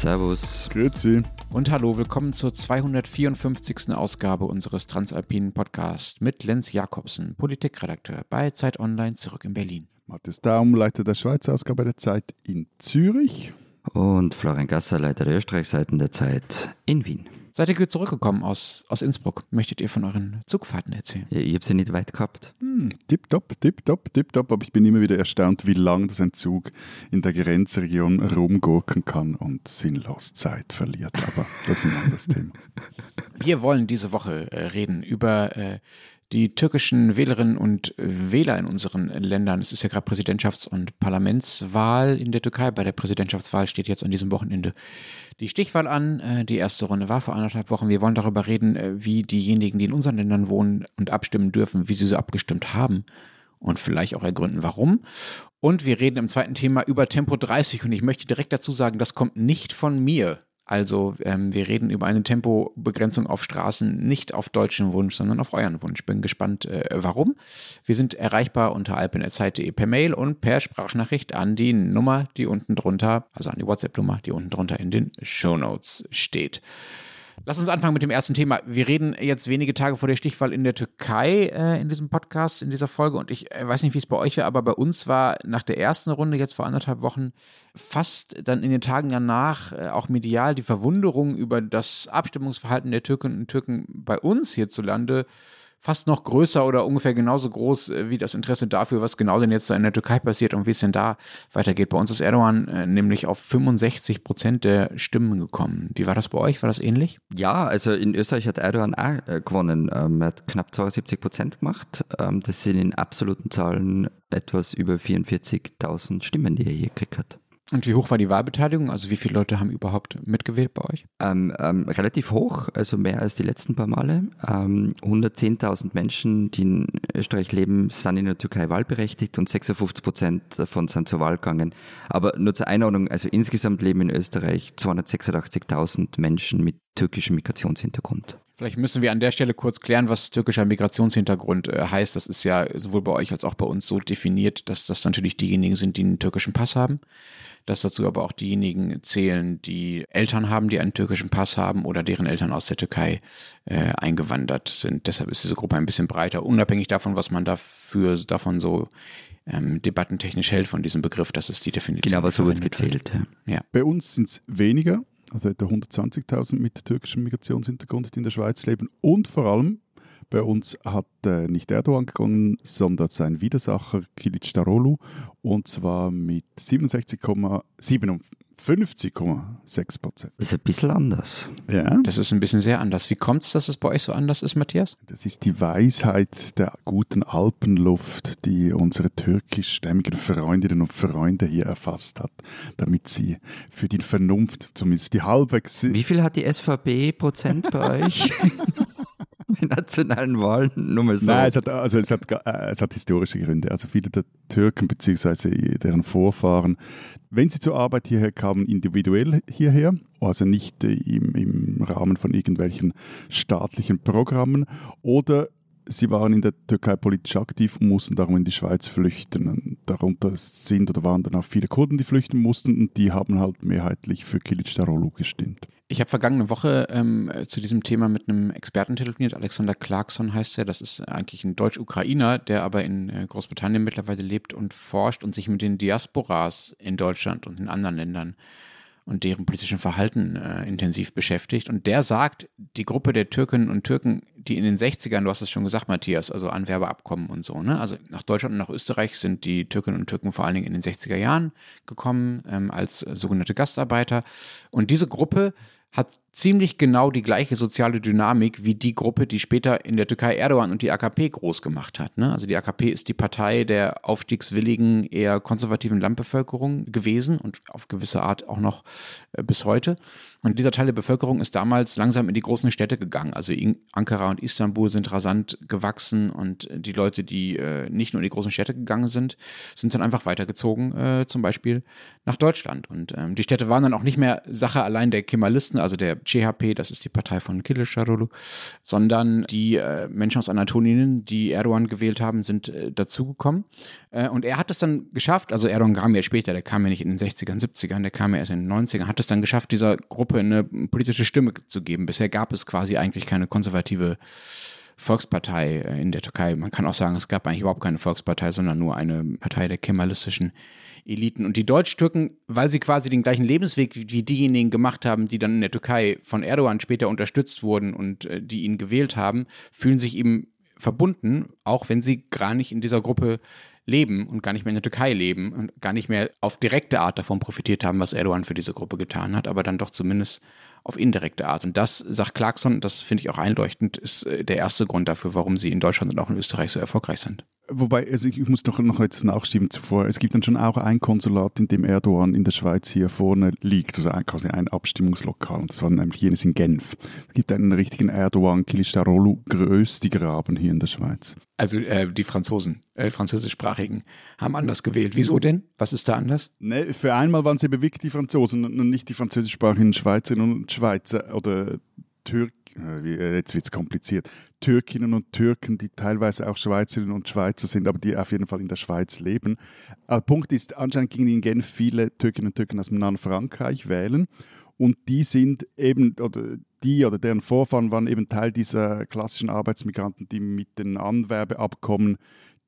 Servus. Grüezi. Und hallo, willkommen zur 254. Ausgabe unseres Transalpinen Podcasts mit Lenz Jakobsen, Politikredakteur bei Zeit Online zurück in Berlin. Matthias Daum, Leiter der Schweizer Ausgabe der Zeit in Zürich. Und Florian Gasser, Leiter der Österreichseiten der Zeit in Wien. Seid ihr gut zurückgekommen aus, aus Innsbruck? Möchtet ihr von euren Zugfahrten erzählen? Ja, ich habe sie nicht weit gehabt. Hm, tipptopp, tipptopp, tipptopp. Aber ich bin immer wieder erstaunt, wie lang das ein Zug in der Grenzregion rumgurken kann und sinnlos Zeit verliert. Aber das ist ein anderes Thema. Wir wollen diese Woche äh, reden über äh, die türkischen Wählerinnen und Wähler in unseren Ländern. Es ist ja gerade Präsidentschafts- und Parlamentswahl in der Türkei. Bei der Präsidentschaftswahl steht jetzt an diesem Wochenende die Stichwahl an. Äh, die erste Runde war vor anderthalb Wochen. Wir wollen darüber reden, äh, wie diejenigen, die in unseren Ländern wohnen und abstimmen dürfen, wie sie so abgestimmt haben und vielleicht auch ergründen, warum. Und wir reden im zweiten Thema über Tempo 30 und ich möchte direkt dazu sagen, das kommt nicht von mir. Also ähm, wir reden über eine Tempobegrenzung auf Straßen nicht auf deutschen Wunsch, sondern auf euren Wunsch. Bin gespannt, äh, warum. Wir sind erreichbar unter alpenerzeit.de per Mail und per Sprachnachricht an die Nummer, die unten drunter, also an die WhatsApp-Nummer, die unten drunter in den Show Notes steht. Lass uns anfangen mit dem ersten Thema. Wir reden jetzt wenige Tage vor der Stichwahl in der Türkei äh, in diesem Podcast, in dieser Folge. Und ich äh, weiß nicht, wie es bei euch war, aber bei uns war nach der ersten Runde jetzt vor anderthalb Wochen fast dann in den Tagen danach äh, auch medial die Verwunderung über das Abstimmungsverhalten der Türkinnen und Türken bei uns hierzulande fast noch größer oder ungefähr genauso groß äh, wie das Interesse dafür, was genau denn jetzt da in der Türkei passiert und wie es denn da weitergeht. Bei uns ist Erdogan äh, nämlich auf 65 Prozent der Stimmen gekommen. Wie war das bei euch? War das ähnlich? Ja, also in Österreich hat Erdogan auch äh, gewonnen. Ähm, er hat knapp 72 Prozent gemacht. Ähm, das sind in absoluten Zahlen etwas über 44.000 Stimmen, die er hier gekriegt hat. Und wie hoch war die Wahlbeteiligung? Also wie viele Leute haben überhaupt mitgewählt bei euch? Ähm, ähm, relativ hoch, also mehr als die letzten paar Male. Ähm, 110.000 Menschen, die in Österreich leben, sind in der Türkei wahlberechtigt und 56 Prozent davon sind zur Wahl gegangen. Aber nur zur Einordnung, also insgesamt leben in Österreich 286.000 Menschen mit türkischem Migrationshintergrund. Vielleicht müssen wir an der Stelle kurz klären, was türkischer Migrationshintergrund äh, heißt. Das ist ja sowohl bei euch als auch bei uns so definiert, dass das natürlich diejenigen sind, die einen türkischen Pass haben dass dazu aber auch diejenigen zählen, die Eltern haben, die einen türkischen Pass haben oder deren Eltern aus der Türkei äh, eingewandert sind. Deshalb ist diese Gruppe ein bisschen breiter, unabhängig davon, was man dafür davon so ähm, debattentechnisch hält von diesem Begriff. Das ist die Definition. Genau, aber so wird es gezählt. Ja. ja. Bei uns sind es weniger, also etwa 120.000 mit türkischem Migrationshintergrund, die in der Schweiz leben. Und vor allem bei uns hat äh, nicht Erdogan gewonnen, sondern sein Widersacher Kilic Darolu. Und zwar mit 67,57,6 Prozent. Das ist ein bisschen anders. Ja. Das ist ein bisschen sehr anders. Wie kommt es, dass es bei euch so anders ist, Matthias? Das ist die Weisheit der guten Alpenluft, die unsere türkischstämmigen Freundinnen und Freunde hier erfasst hat, damit sie für die Vernunft zumindest die halbwegs. Wie viel hat die SVP Prozent bei euch? nationalen Wahlen, nur mal so. Nein, es hat, also es hat, äh, es hat historische Gründe. Also viele der Türken bzw. deren Vorfahren, wenn sie zur Arbeit hierher kamen, individuell hierher, also nicht im, im Rahmen von irgendwelchen staatlichen Programmen oder Sie waren in der Türkei politisch aktiv und mussten darum in die Schweiz flüchten. Darunter sind oder waren dann auch viele Kurden, die flüchten mussten und die haben halt mehrheitlich für Kilic Darolu gestimmt. Ich habe vergangene Woche ähm, zu diesem Thema mit einem Experten telefoniert. Alexander Clarkson heißt er. Das ist eigentlich ein Deutsch-Ukrainer, der aber in äh, Großbritannien mittlerweile lebt und forscht und sich mit den Diasporas in Deutschland und in anderen Ländern und deren politischen Verhalten äh, intensiv beschäftigt. Und der sagt, die Gruppe der Türkinnen und Türken, die in den 60ern, du hast es schon gesagt, Matthias, also Anwerbeabkommen und so, ne? Also nach Deutschland und nach Österreich sind die Türkinnen und Türken vor allen Dingen in den 60er Jahren gekommen ähm, als sogenannte Gastarbeiter. Und diese Gruppe hat ziemlich genau die gleiche soziale Dynamik wie die Gruppe, die später in der Türkei Erdogan und die AKP groß gemacht hat. Ne? Also die AKP ist die Partei der aufstiegswilligen, eher konservativen Landbevölkerung gewesen und auf gewisse Art auch noch äh, bis heute. Und dieser Teil der Bevölkerung ist damals langsam in die großen Städte gegangen. Also Ankara und Istanbul sind rasant gewachsen und die Leute, die äh, nicht nur in die großen Städte gegangen sind, sind dann einfach weitergezogen, äh, zum Beispiel nach Deutschland. Und ähm, die Städte waren dann auch nicht mehr Sache allein der Kemalisten, also der CHP, das ist die Partei von Kılıçdaroğlu, sondern die äh, Menschen aus Anatolien, die Erdogan gewählt haben, sind äh, dazugekommen. Äh, und er hat es dann geschafft, also Erdogan kam ja später, der kam ja nicht in den 60ern, 70ern, der kam ja erst in den 90ern, hat es dann geschafft, dieser Gruppe eine politische Stimme zu geben. Bisher gab es quasi eigentlich keine konservative Volkspartei äh, in der Türkei. Man kann auch sagen, es gab eigentlich überhaupt keine Volkspartei, sondern nur eine Partei der kemalistischen Eliten. Und die Deutsch-Türken, weil sie quasi den gleichen Lebensweg wie diejenigen gemacht haben, die dann in der Türkei von Erdogan später unterstützt wurden und äh, die ihn gewählt haben, fühlen sich ihm verbunden, auch wenn sie gar nicht in dieser Gruppe leben und gar nicht mehr in der Türkei leben und gar nicht mehr auf direkte Art davon profitiert haben, was Erdogan für diese Gruppe getan hat, aber dann doch zumindest auf indirekte Art. Und das, sagt Clarkson, das finde ich auch einleuchtend, ist äh, der erste Grund dafür, warum sie in Deutschland und auch in Österreich so erfolgreich sind. Wobei, also ich muss doch noch etwas nachschieben zuvor. Es gibt dann schon auch ein Konsulat, in dem Erdogan in der Schweiz hier vorne liegt, also ein, quasi ein Abstimmungslokal. Und das war nämlich jenes in Genf. Es gibt einen richtigen Erdogan Kilistarolu Größti-Graben hier in der Schweiz. Also äh, die Franzosen, äh, französischsprachigen, haben anders gewählt. Wieso denn? Was ist da anders? Nee, für einmal waren eben wirklich die Franzosen und nicht die französischsprachigen Schweizerinnen und Schweizer oder Türken jetzt wird es kompliziert, Türkinnen und Türken, die teilweise auch Schweizerinnen und Schweizer sind, aber die auf jeden Fall in der Schweiz leben. Der äh, Punkt ist, anscheinend gingen in Genf viele Türkinnen und Türken aus dem nahen Frankreich wählen und die sind eben, oder die oder deren Vorfahren waren eben Teil dieser klassischen Arbeitsmigranten, die mit den Anwerbeabkommen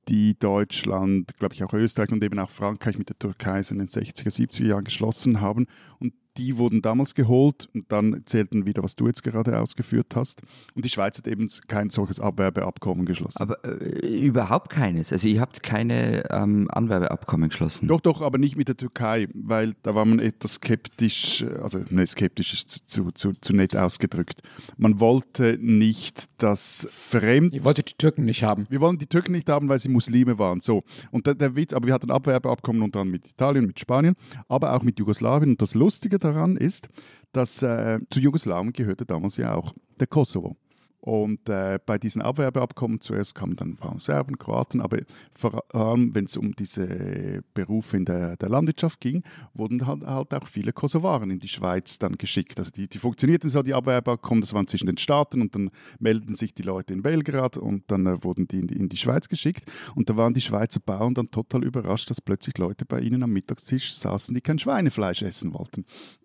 die Deutschland, glaube ich auch Österreich und eben auch Frankreich mit der Türkei in den 60er, 70er Jahren geschlossen haben. Und die wurden damals geholt und dann zählten wieder, was du jetzt gerade ausgeführt hast. Und die Schweiz hat eben kein solches Abwerbeabkommen geschlossen. Aber äh, überhaupt keines. Also ihr habt keine ähm, Anwerbeabkommen geschlossen. Doch, doch, aber nicht mit der Türkei, weil da war man etwas skeptisch, also ne, skeptisch ist zu, zu, zu nett ausgedrückt. Man wollte nicht, dass Fremd... Ihr wolltet die Türken nicht haben. Wir wollten die Türken nicht haben, weil sie Muslime waren. So. Und der, der Witz, aber wir hatten Abwerbeabkommen unter anderem mit Italien, mit Spanien, aber auch mit Jugoslawien. Und das Lustige daran ist, dass äh, zu Jugoslawien gehörte damals ja auch der Kosovo. Und äh, bei diesen Abwerbeabkommen zuerst kamen dann ein paar Serben, Kroaten, aber vor allem, wenn es um diese Berufe in der, der Landwirtschaft ging, wurden halt, halt, auch viele Kosovaren in die Schweiz dann geschickt. Also die, die funktionierten so, die Abwerbeabkommen, das waren zwischen den Staaten und dann meldeten sich die Leute in Belgrad und dann äh, wurden die in, die in die Schweiz geschickt. Und da waren die Schweizer Bauern dann total überrascht, dass plötzlich Leute bei ihnen am Mittagstisch saßen, die kein Schweinefleisch essen wollten.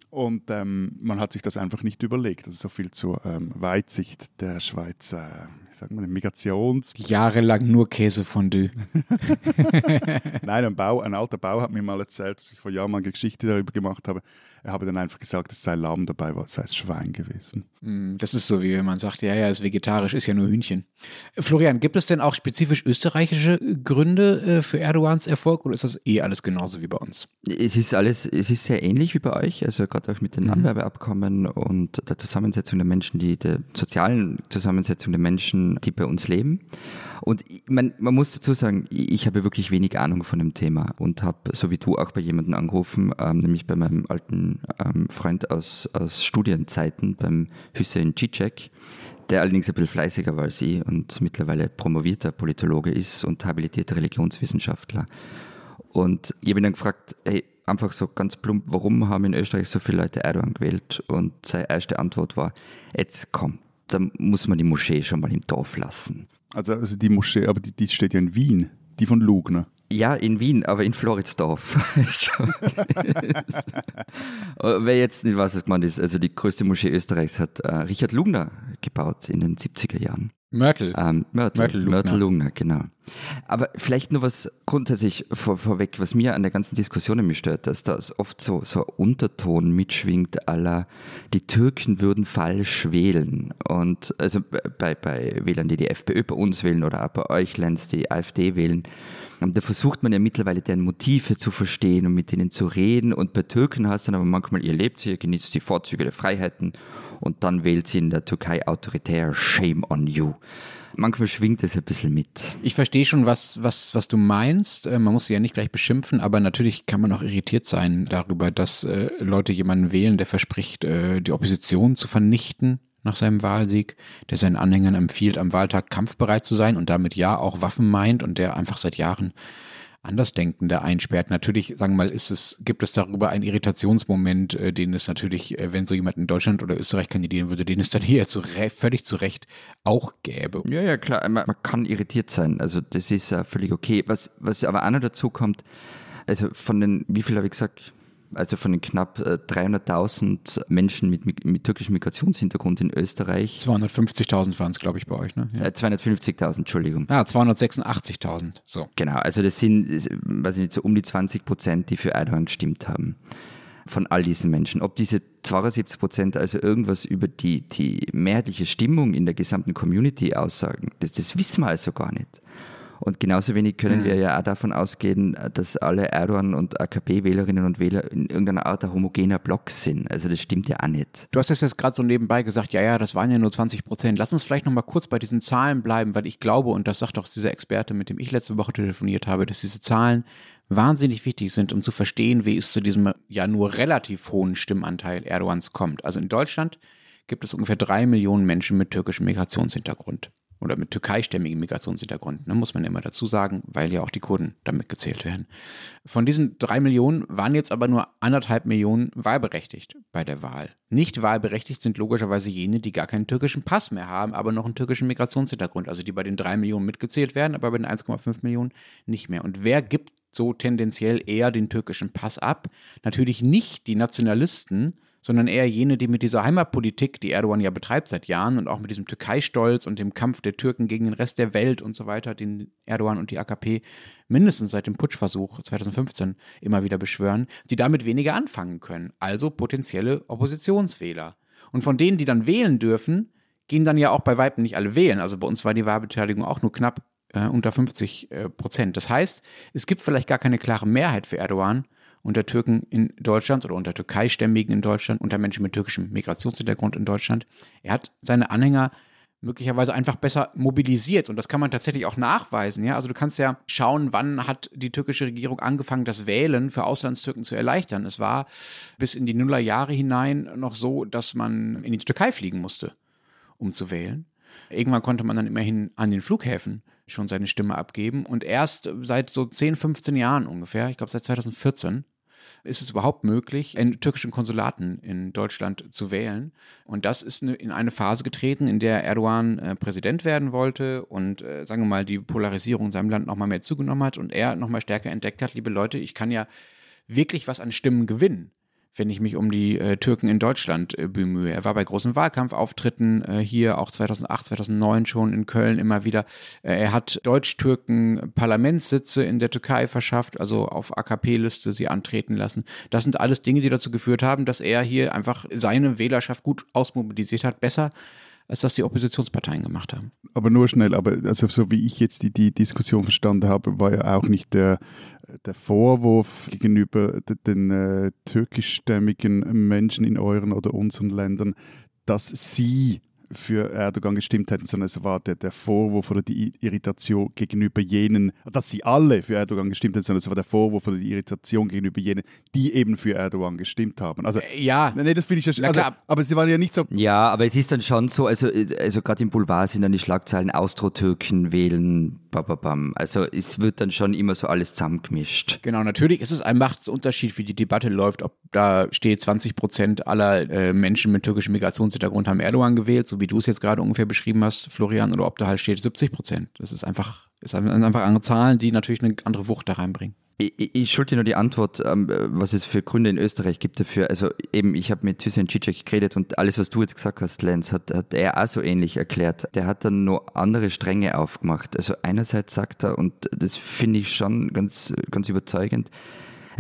Und ähm, man hat sich das einfach nicht überlegt. Also so viel zur ähm, Weitsicht der Schweizer, wie sagt man, Migrations... Jahrelang nur Käsefondue. Nein, ein, Bau, ein alter Bau hat mir mal erzählt, dass ich vor Jahren mal eine Geschichte darüber gemacht habe. Er habe dann einfach gesagt, es sei Lamm dabei, war, es sei Schwein gewesen. Hm, das ist so, wie wenn man sagt, ja, ja, ist vegetarisch, ist ja nur Hühnchen. Florian, gibt es denn auch spezifisch österreichische Gründe äh, für Erdogans Erfolg oder ist das eh alles genauso wie bei uns? Es ist alles, es ist sehr ähnlich wie bei euch, also gerade auch mit den mhm. Anwerbeabkommen und der Zusammensetzung der Menschen, die der sozialen Zusammensetzung der Menschen, die bei uns leben. Und man, man muss dazu sagen, ich habe wirklich wenig Ahnung von dem Thema und habe, so wie du, auch bei jemandem angerufen, ähm, nämlich bei meinem alten ähm, Freund aus, aus Studienzeiten, beim Hüseyin Cicek, der allerdings ein bisschen fleißiger war als ich und mittlerweile promovierter Politologe ist und habilitierter Religionswissenschaftler. Und ich habe ihn dann gefragt, hey, einfach so ganz plump, warum haben in Österreich so viele Leute Erdogan gewählt? Und seine erste Antwort war, jetzt komm, da muss man die Moschee schon mal im Dorf lassen. Also, also die Moschee, aber die, die steht ja in Wien, die von Lugner. Ja, in Wien, aber in Floridsdorf. Wer jetzt nicht weiß, was gemeint ist, also die größte Moschee Österreichs hat äh, Richard Lugner gebaut in den 70er Jahren. Mörtel. Ähm, Mörtel, Mörtel, Lugner. Mörtel Lugner, genau. Aber vielleicht nur was grundsätzlich vor, vorweg, was mir an der ganzen Diskussion mich stört, dass da oft so, so Unterton mitschwingt, aller die Türken würden falsch wählen. Und also bei, bei Wählern, die die FPÖ bei uns wählen oder auch bei euch, Lenz, die AfD wählen, da versucht man ja mittlerweile deren Motive zu verstehen und mit denen zu reden. Und bei Türken hast du dann aber manchmal, ihr lebt ihr genießt die Vorzüge der Freiheiten und dann wählt sie in der Türkei autoritär, shame on you. Manchmal schwingt es ein bisschen mit. Ich verstehe schon, was, was, was du meinst. Äh, man muss sie ja nicht gleich beschimpfen, aber natürlich kann man auch irritiert sein darüber, dass äh, Leute jemanden wählen, der verspricht, äh, die Opposition zu vernichten nach seinem Wahlsieg, der seinen Anhängern empfiehlt, am Wahltag kampfbereit zu sein und damit ja auch Waffen meint und der einfach seit Jahren Andersdenkende einsperrt. Natürlich, sagen wir mal, ist es, gibt es darüber einen Irritationsmoment, äh, den es natürlich, äh, wenn so jemand in Deutschland oder Österreich kandidieren würde, den es dann hier zu völlig zu Recht auch gäbe. Ja, ja, klar, man, kann irritiert sein. Also das ist äh, völlig okay. Was, was aber auch noch dazu kommt, also von den, wie viel habe ich gesagt? Also von den knapp 300.000 äh, Menschen mit, mit, türkischem Migrationshintergrund in Österreich. 250.000 waren es, glaube ich, bei euch, ne? Ja. 250.000, Entschuldigung. Ah, 286.000, so. Genau, also das sind, weiß ich nicht, so um die 20 Prozent, die für Erdogan gestimmt haben. Von all diesen Menschen. Ob diese 72 Prozent also irgendwas über die, die mehrheitliche Stimmung in der gesamten Community aussagen, das, das wissen wir also gar nicht. Und genauso wenig können mhm. wir ja auch davon ausgehen, dass alle Erdogan- und AKP-Wählerinnen und Wähler in irgendeiner Art ein homogener Block sind. Also das stimmt ja auch nicht. Du hast es jetzt gerade so nebenbei gesagt, ja, ja, das waren ja nur 20 Prozent. Lass uns vielleicht nochmal kurz bei diesen Zahlen bleiben, weil ich glaube, und das sagt auch dieser Experte, mit dem ich letzte Woche telefoniert habe, dass diese Zahlen wahnsinnig wichtig sind, um zu verstehen, wie es zu diesem ja nur relativ hohen Stimmanteil Erdogans kommt. Also in Deutschland gibt es ungefähr drei Millionen Menschen mit türkischem Migrationshintergrund oder mit türkeistämmigem Migrationshintergrund, ne, muss man immer dazu sagen, weil ja auch die Kurden damit gezählt werden. Von diesen drei Millionen waren jetzt aber nur anderthalb Millionen wahlberechtigt bei der Wahl. Nicht wahlberechtigt sind logischerweise jene, die gar keinen türkischen Pass mehr haben, aber noch einen türkischen Migrationshintergrund, also die bei den drei Millionen mitgezählt werden, aber bei den 1,5 Millionen nicht mehr. Und wer gibt so tendenziell eher den türkischen Pass ab? Natürlich nicht die Nationalisten, sondern eher jene, die mit dieser Heimatpolitik, die Erdogan ja betreibt seit Jahren und auch mit diesem Türkei-Stolz und dem Kampf der Türken gegen den Rest der Welt und so weiter, den Erdogan und die AKP mindestens seit dem Putschversuch 2015 immer wieder beschwören, die damit weniger anfangen können. Also potenzielle Oppositionswähler. Und von denen, die dann wählen dürfen, gehen dann ja auch bei Weitem nicht alle wählen. Also bei uns war die Wahlbeteiligung auch nur knapp äh, unter 50 äh, Prozent. Das heißt, es gibt vielleicht gar keine klare Mehrheit für Erdogan, unter Türken in Deutschland oder unter Türkeistämmigen in Deutschland, unter Menschen mit türkischem Migrationshintergrund in Deutschland. Er hat seine Anhänger möglicherweise einfach besser mobilisiert. Und das kann man tatsächlich auch nachweisen. Ja? Also du kannst ja schauen, wann hat die türkische Regierung angefangen, das Wählen für Auslandstürken zu erleichtern. Es war bis in die Nullerjahre hinein noch so, dass man in die Türkei fliegen musste, um zu wählen. Irgendwann konnte man dann immerhin an den Flughäfen schon seine Stimme abgeben. Und erst seit so 10, 15 Jahren ungefähr, ich glaube seit 2014, ist es überhaupt möglich, in türkischen Konsulaten in Deutschland zu wählen. Und das ist in eine Phase getreten, in der Erdogan äh, Präsident werden wollte und, äh, sagen wir mal, die Polarisierung in seinem Land nochmal mehr zugenommen hat und er nochmal stärker entdeckt hat, liebe Leute, ich kann ja wirklich was an Stimmen gewinnen wenn ich mich um die äh, Türken in Deutschland äh, bemühe. Er war bei großen Wahlkampfauftritten äh, hier, auch 2008, 2009 schon in Köln immer wieder. Äh, er hat Deutsch-Türken Parlamentssitze in der Türkei verschafft, also auf AKP-Liste sie antreten lassen. Das sind alles Dinge, die dazu geführt haben, dass er hier einfach seine Wählerschaft gut ausmobilisiert hat, besser als das die Oppositionsparteien gemacht haben. Aber nur schnell, aber also so wie ich jetzt die, die Diskussion verstanden habe, war ja auch nicht der der Vorwurf gegenüber den äh, türkischstämmigen Menschen in euren oder unseren Ländern, dass sie für Erdogan gestimmt hätten, sondern es war der, der Vorwurf oder die Irritation gegenüber jenen, dass sie alle für Erdogan gestimmt hätten, sondern es war der Vorwurf oder die Irritation gegenüber jenen, die eben für Erdogan gestimmt haben. Also, äh, ja. Nee, das finde ich ja also, Aber sie waren ja nicht so. Ja, aber es ist dann schon so, also, also gerade im Boulevard sind dann die Schlagzeilen Austro-Türken wählen, bababam. Also es wird dann schon immer so alles zusammengemischt. Genau, natürlich ist es ein Machtsunterschied, wie die Debatte läuft, ob da steht 20 Prozent aller äh, Menschen mit türkischem Migrationshintergrund haben Erdogan gewählt, so wie du es jetzt gerade ungefähr beschrieben hast, Florian, oder ob da halt steht 70 Prozent. Das ist einfach, ist einfach andere Zahlen, die natürlich eine andere Wucht da reinbringen. Ich, ich schulde dir nur die Antwort, ähm, was es für Gründe in Österreich gibt dafür. Also eben, ich habe mit Hüseyin Cicek geredet und alles, was du jetzt gesagt hast, Lenz, hat, hat er auch so ähnlich erklärt. Der hat dann nur andere Stränge aufgemacht. Also einerseits sagt er, und das finde ich schon ganz, ganz überzeugend,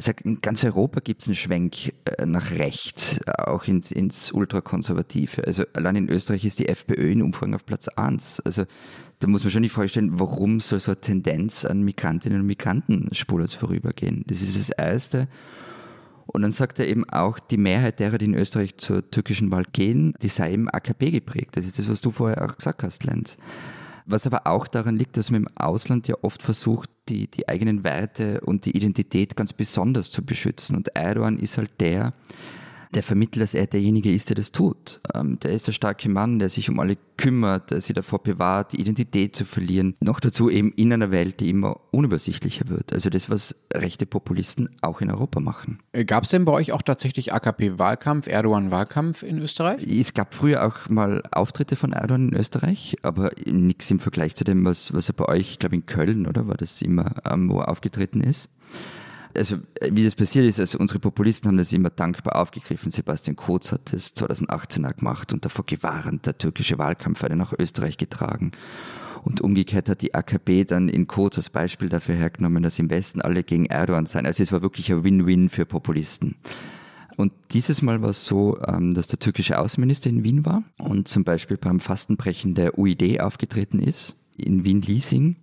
sagt, in ganz Europa gibt es einen Schwenk äh, nach rechts, auch ins, ins Ultrakonservative. Also allein in Österreich ist die FPÖ in Umfragen auf Platz 1. Also da muss man schon nicht vorstellen, warum soll so eine Tendenz an Migrantinnen und Migranten spurlos vorübergehen. Das ist das Erste. Und dann sagt er eben auch, die Mehrheit derer, die in Österreich zur türkischen Wahl gehen, die sei im AKP geprägt. Das ist das, was du vorher auch gesagt hast, Lenz. Was aber auch daran liegt, dass man im Ausland ja oft versucht, die, die eigenen Werte und die Identität ganz besonders zu beschützen. Und Erdogan ist halt der, der vermittelt, dass er derjenige ist, der das tut. Ähm, der ist der starke Mann, der sich um alle kümmert, der sie davor bewahrt, die Identität zu verlieren. Noch dazu eben in einer Welt, die immer unübersichtlicher wird. Also das, was rechte Populisten auch in Europa machen. Äh, gab es denn bei euch auch tatsächlich AKP-Wahlkampf, Erdogan-Wahlkampf in Österreich? Es gab früher auch mal Auftritte von Erdogan in Österreich, aber nichts im Vergleich zu dem, was, was er bei euch, ich glaube in Köln, oder war das immer, ähm, wo er aufgetreten ist also wie das passiert ist, also unsere Populisten haben das immer dankbar aufgegriffen. Sebastian Kurz hat das 2018 gemacht und davor gewarnt, der türkische Wahlkampf hatte nach Österreich getragen. Und umgekehrt hat die AKP dann in Kurz als Beispiel dafür hergenommen, dass im Westen alle gegen Erdogan seien. Also es war wirklich ein Win-Win für Populisten. Und dieses Mal war es so, ähm, dass der türkische Außenminister in Wien war und zum Beispiel beim Fastenbrechen der UID aufgetreten ist, in Wien-Liesing ähm,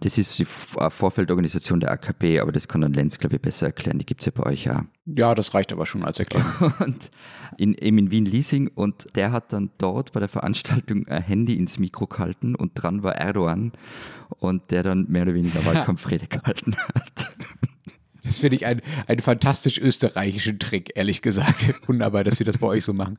das ist die äh, Vorfeldorganisation der AKP, aber das kann dann Lenz, glaube ich, besser erklären. Die gibt es ja bei euch ja. Ja, das reicht aber schon als Erklärung. und in, eben in Wien Leasing und der hat dann dort bei der Veranstaltung ein Handy ins Mikro gehalten und dran war Erdogan und der dann mehr oder weniger Wahlkampfrede gehalten hat. Das finde ich einen, einen fantastisch österreichischen Trick, ehrlich gesagt. Wunderbar, dass Sie das bei euch so machen.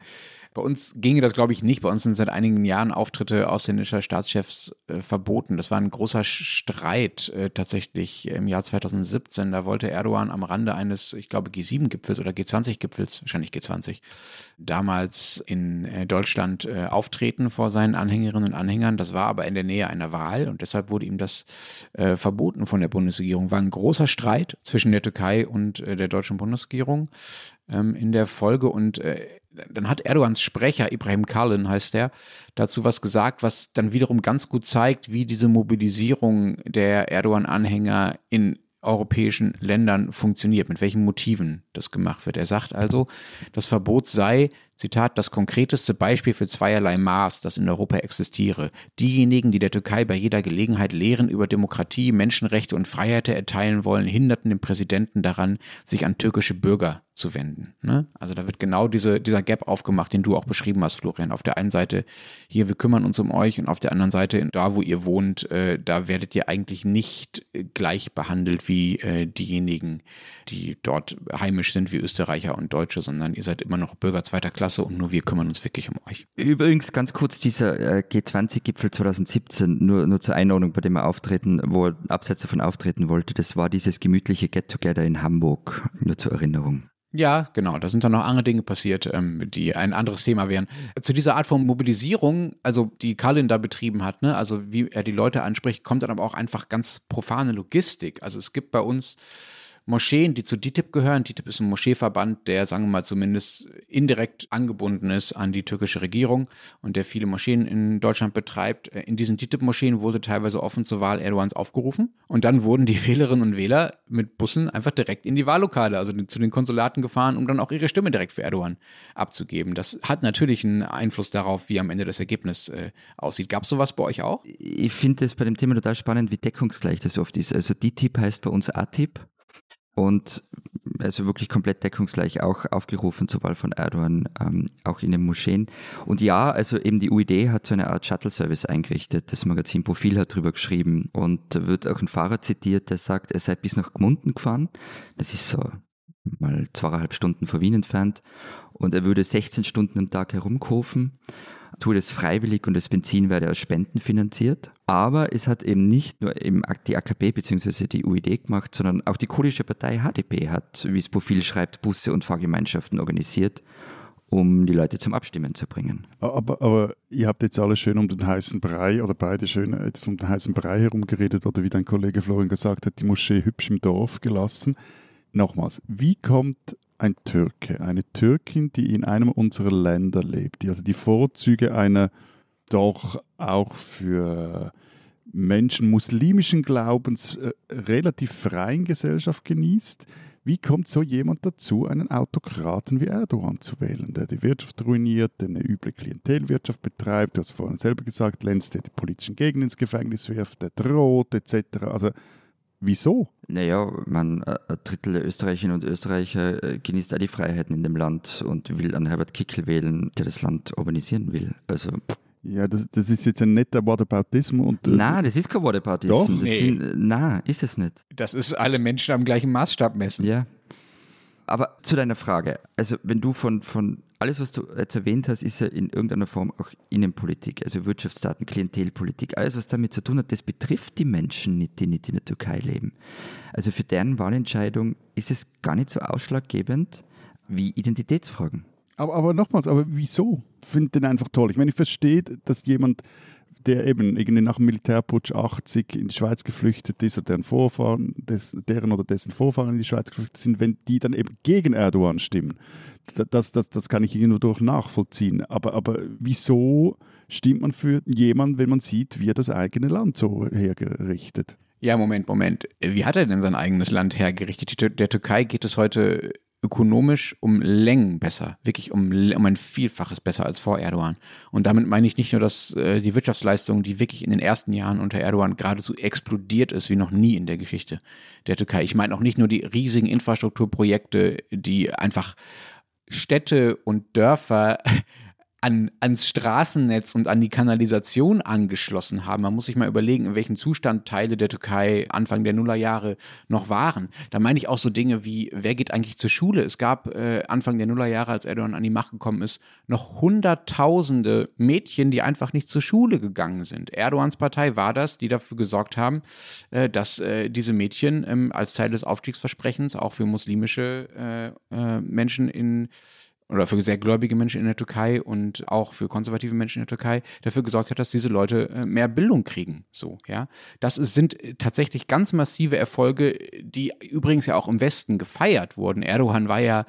Bei uns ginge das, glaube ich, nicht. Bei uns sind seit einigen Jahren Auftritte ausländischer Staatschefs äh, verboten. Das war ein großer Streit äh, tatsächlich im Jahr 2017. Da wollte Erdogan am Rande eines, ich glaube, G7-Gipfels oder G20-Gipfels, wahrscheinlich G20, damals in äh, Deutschland äh, auftreten vor seinen Anhängerinnen und Anhängern. Das war aber in der Nähe einer Wahl und deshalb wurde ihm das äh, verboten von der Bundesregierung. War ein großer Streit zwischen der Türkei und äh, der deutschen Bundesregierung ähm, in der Folge und dann hat Erdogans Sprecher, Ibrahim Kalin heißt der, dazu was gesagt, was dann wiederum ganz gut zeigt, wie diese Mobilisierung der Erdogan-Anhänger in europäischen Ländern funktioniert, mit welchen Motiven das gemacht wird. Er sagt also, das Verbot sei Zitat, das konkreteste Beispiel für zweierlei Maß, das in Europa existiere. Diejenigen, die der Türkei bei jeder Gelegenheit Lehren über Demokratie, Menschenrechte und Freiheiten erteilen wollen, hinderten den Präsidenten daran, sich an türkische Bürger zu wenden. Ne? Also da wird genau diese, dieser Gap aufgemacht, den du auch beschrieben hast, Florian. Auf der einen Seite, hier, wir kümmern uns um euch und auf der anderen Seite, da wo ihr wohnt, äh, da werdet ihr eigentlich nicht gleich behandelt wie äh, diejenigen, die dort heimisch sind, wie Österreicher und Deutsche, sondern ihr seid immer noch Bürger zweiter Klasse klasse und nur wir kümmern uns wirklich um euch. Übrigens ganz kurz dieser äh, G20-Gipfel 2017, nur, nur zur Einordnung, bei dem er auftreten, wo er abseits davon auftreten wollte, das war dieses gemütliche Get-Together in Hamburg, nur zur Erinnerung. Ja, genau. Da sind dann noch andere Dinge passiert, ähm, die ein anderes Thema wären. Zu dieser Art von Mobilisierung, also die Kalin da betrieben hat, ne, also wie er die Leute anspricht, kommt dann aber auch einfach ganz profane Logistik. Also es gibt bei uns Moscheen, die zu DITIB gehören. DITIB ist ein Moscheeverband, der, sagen wir mal, zumindest indirekt angebunden ist an die türkische Regierung und der viele Moscheen in Deutschland betreibt. In diesen DITIB-Moscheen wurde teilweise offen zur Wahl Erdogans aufgerufen und dann wurden die Wählerinnen und Wähler mit Bussen einfach direkt in die Wahllokale, also zu den Konsulaten gefahren, um dann auch ihre Stimme direkt für Erdogan abzugeben. Das hat natürlich einen Einfluss darauf, wie am Ende das Ergebnis äh, aussieht. Gab es sowas bei euch auch? Ich finde es bei dem Thema total spannend, wie deckungsgleich das oft ist. Also DITIB heißt bei uns ATIP und also wirklich komplett deckungsgleich auch aufgerufen Wahl von Erdogan, ähm, auch in den Moscheen. Und ja, also eben die UID hat so eine Art Shuttle-Service eingerichtet. Das Magazin Profil hat drüber geschrieben und da wird auch ein Fahrer zitiert, der sagt, er sei bis nach Gmunden gefahren. Das ist so mal zweieinhalb Stunden vor Wien entfernt und er würde 16 Stunden am Tag herumkurven tue das freiwillig und das Benzin werde aus Spenden finanziert. Aber es hat eben nicht nur eben die AKP bzw. die UID gemacht, sondern auch die kurdische Partei HDP hat, wie es Profil schreibt, Busse und Fahrgemeinschaften organisiert, um die Leute zum Abstimmen zu bringen. Aber, aber ihr habt jetzt alle schön um den heißen Brei oder beide schön jetzt um den heißen Brei herumgeredet oder wie dein Kollege Florian gesagt hat, die Moschee hübsch im Dorf gelassen. Nochmals, wie kommt ein Türke, eine Türkin, die in einem unserer Länder lebt, die also die Vorzüge einer doch auch für Menschen muslimischen Glaubens äh, relativ freien Gesellschaft genießt. Wie kommt so jemand dazu, einen Autokraten wie Erdogan zu wählen, der die Wirtschaft ruiniert, der eine üble Klientelwirtschaft betreibt, du hast vorhin selber gesagt, Lenz, der die politischen Gegner ins Gefängnis wirft, der droht, etc. Also Wieso? Naja, man, ein Drittel der Österreicherinnen und Österreicher äh, genießt auch die Freiheiten in dem Land und will an Herbert Kickel wählen, der das Land urbanisieren will. Also. Ja, das, das ist jetzt ein netter Whataboutism. Und, äh, nein, das ist kein Whataboutism. Doch? Nee. Sind, nein, ist es nicht. Das ist alle Menschen am gleichen Maßstab messen. Ja. Aber zu deiner Frage, also wenn du von, von alles, was du jetzt erwähnt hast, ist ja in irgendeiner Form auch Innenpolitik, also Wirtschaftsdaten, Klientelpolitik, alles, was damit zu tun hat, das betrifft die Menschen nicht, die nicht in der Türkei leben. Also für deren Wahlentscheidung ist es gar nicht so ausschlaggebend wie Identitätsfragen. Aber, aber nochmals, aber wieso? Finde den einfach toll. Ich meine, ich verstehe, dass jemand der eben irgendwie nach dem Militärputsch 80 in die Schweiz geflüchtet ist oder deren Vorfahren, des, deren oder dessen Vorfahren in die Schweiz geflüchtet sind, wenn die dann eben gegen Erdogan stimmen. Das, das, das kann ich irgendwo durch nachvollziehen. Aber, aber wieso stimmt man für jemanden, wenn man sieht, wie er das eigene Land so hergerichtet? Ja, Moment, Moment. Wie hat er denn sein eigenes Land hergerichtet? Der Türkei geht es heute ökonomisch um Längen besser, wirklich um, um ein Vielfaches besser als vor Erdogan. Und damit meine ich nicht nur, dass äh, die Wirtschaftsleistung, die wirklich in den ersten Jahren unter Erdogan geradezu explodiert ist wie noch nie in der Geschichte der Türkei. Ich meine auch nicht nur die riesigen Infrastrukturprojekte, die einfach Städte und Dörfer an, ans Straßennetz und an die Kanalisation angeschlossen haben. Man muss sich mal überlegen, in welchem Zustand Teile der Türkei Anfang der Nullerjahre noch waren. Da meine ich auch so Dinge wie, wer geht eigentlich zur Schule? Es gab äh, Anfang der Nullerjahre, als Erdogan an die Macht gekommen ist, noch hunderttausende Mädchen, die einfach nicht zur Schule gegangen sind. Erdogans Partei war das, die dafür gesorgt haben, äh, dass äh, diese Mädchen ähm, als Teil des Aufstiegsversprechens auch für muslimische äh, äh, Menschen in oder für sehr gläubige Menschen in der Türkei und auch für konservative Menschen in der Türkei dafür gesorgt hat, dass diese Leute äh, mehr Bildung kriegen. So, ja. Das sind tatsächlich ganz massive Erfolge, die übrigens ja auch im Westen gefeiert wurden. Erdogan war ja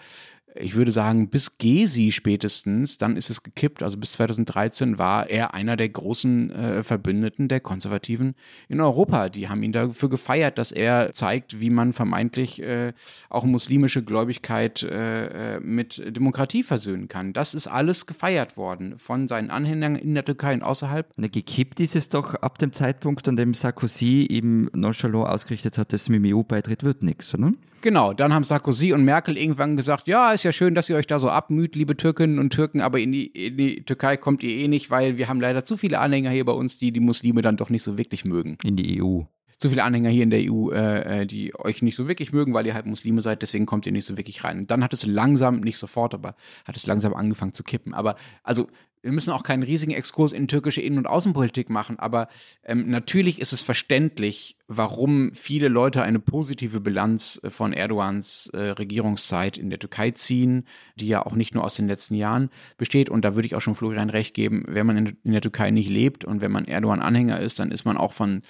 ich würde sagen, bis Gesi spätestens, dann ist es gekippt. Also bis 2013 war er einer der großen äh, Verbündeten der Konservativen in Europa. Die haben ihn dafür gefeiert, dass er zeigt, wie man vermeintlich äh, auch muslimische Gläubigkeit äh, äh mit Demokratie versöhnen kann. Das ist alles gefeiert worden von seinen Anhängern in der Türkei und außerhalb. Na, gekippt ist es doch ab dem Zeitpunkt, an dem Sarkozy ihm nonchalant ausgerichtet hat, dass mit dem EU-Beitritt wird nichts, oder? Genau, dann haben Sarkozy und Merkel irgendwann gesagt, ja, ist ja schön, dass ihr euch da so abmüht, liebe Türkinnen und Türken, aber in die, in die Türkei kommt ihr eh nicht, weil wir haben leider zu viele Anhänger hier bei uns, die die Muslime dann doch nicht so wirklich mögen. In die EU. Zu viele Anhänger hier in der EU, äh, äh, die euch nicht so wirklich mögen, weil ihr halt Muslime seid, deswegen kommt ihr nicht so wirklich rein. Und dann hat es langsam, nicht sofort, aber hat es langsam angefangen zu kippen. Aber also wir müssen auch keinen riesigen Exkurs in türkische Innen- und Außenpolitik machen, aber ähm, natürlich ist es verständlich, warum viele Leute eine positive Bilanz äh, von Erdogans äh, Regierungszeit in der Türkei ziehen, die ja auch nicht nur aus den letzten Jahren besteht. Und da würde ich auch schon Florian recht geben, wenn man in, in der Türkei nicht lebt und wenn man Erdogan-Anhänger ist, dann ist man auch von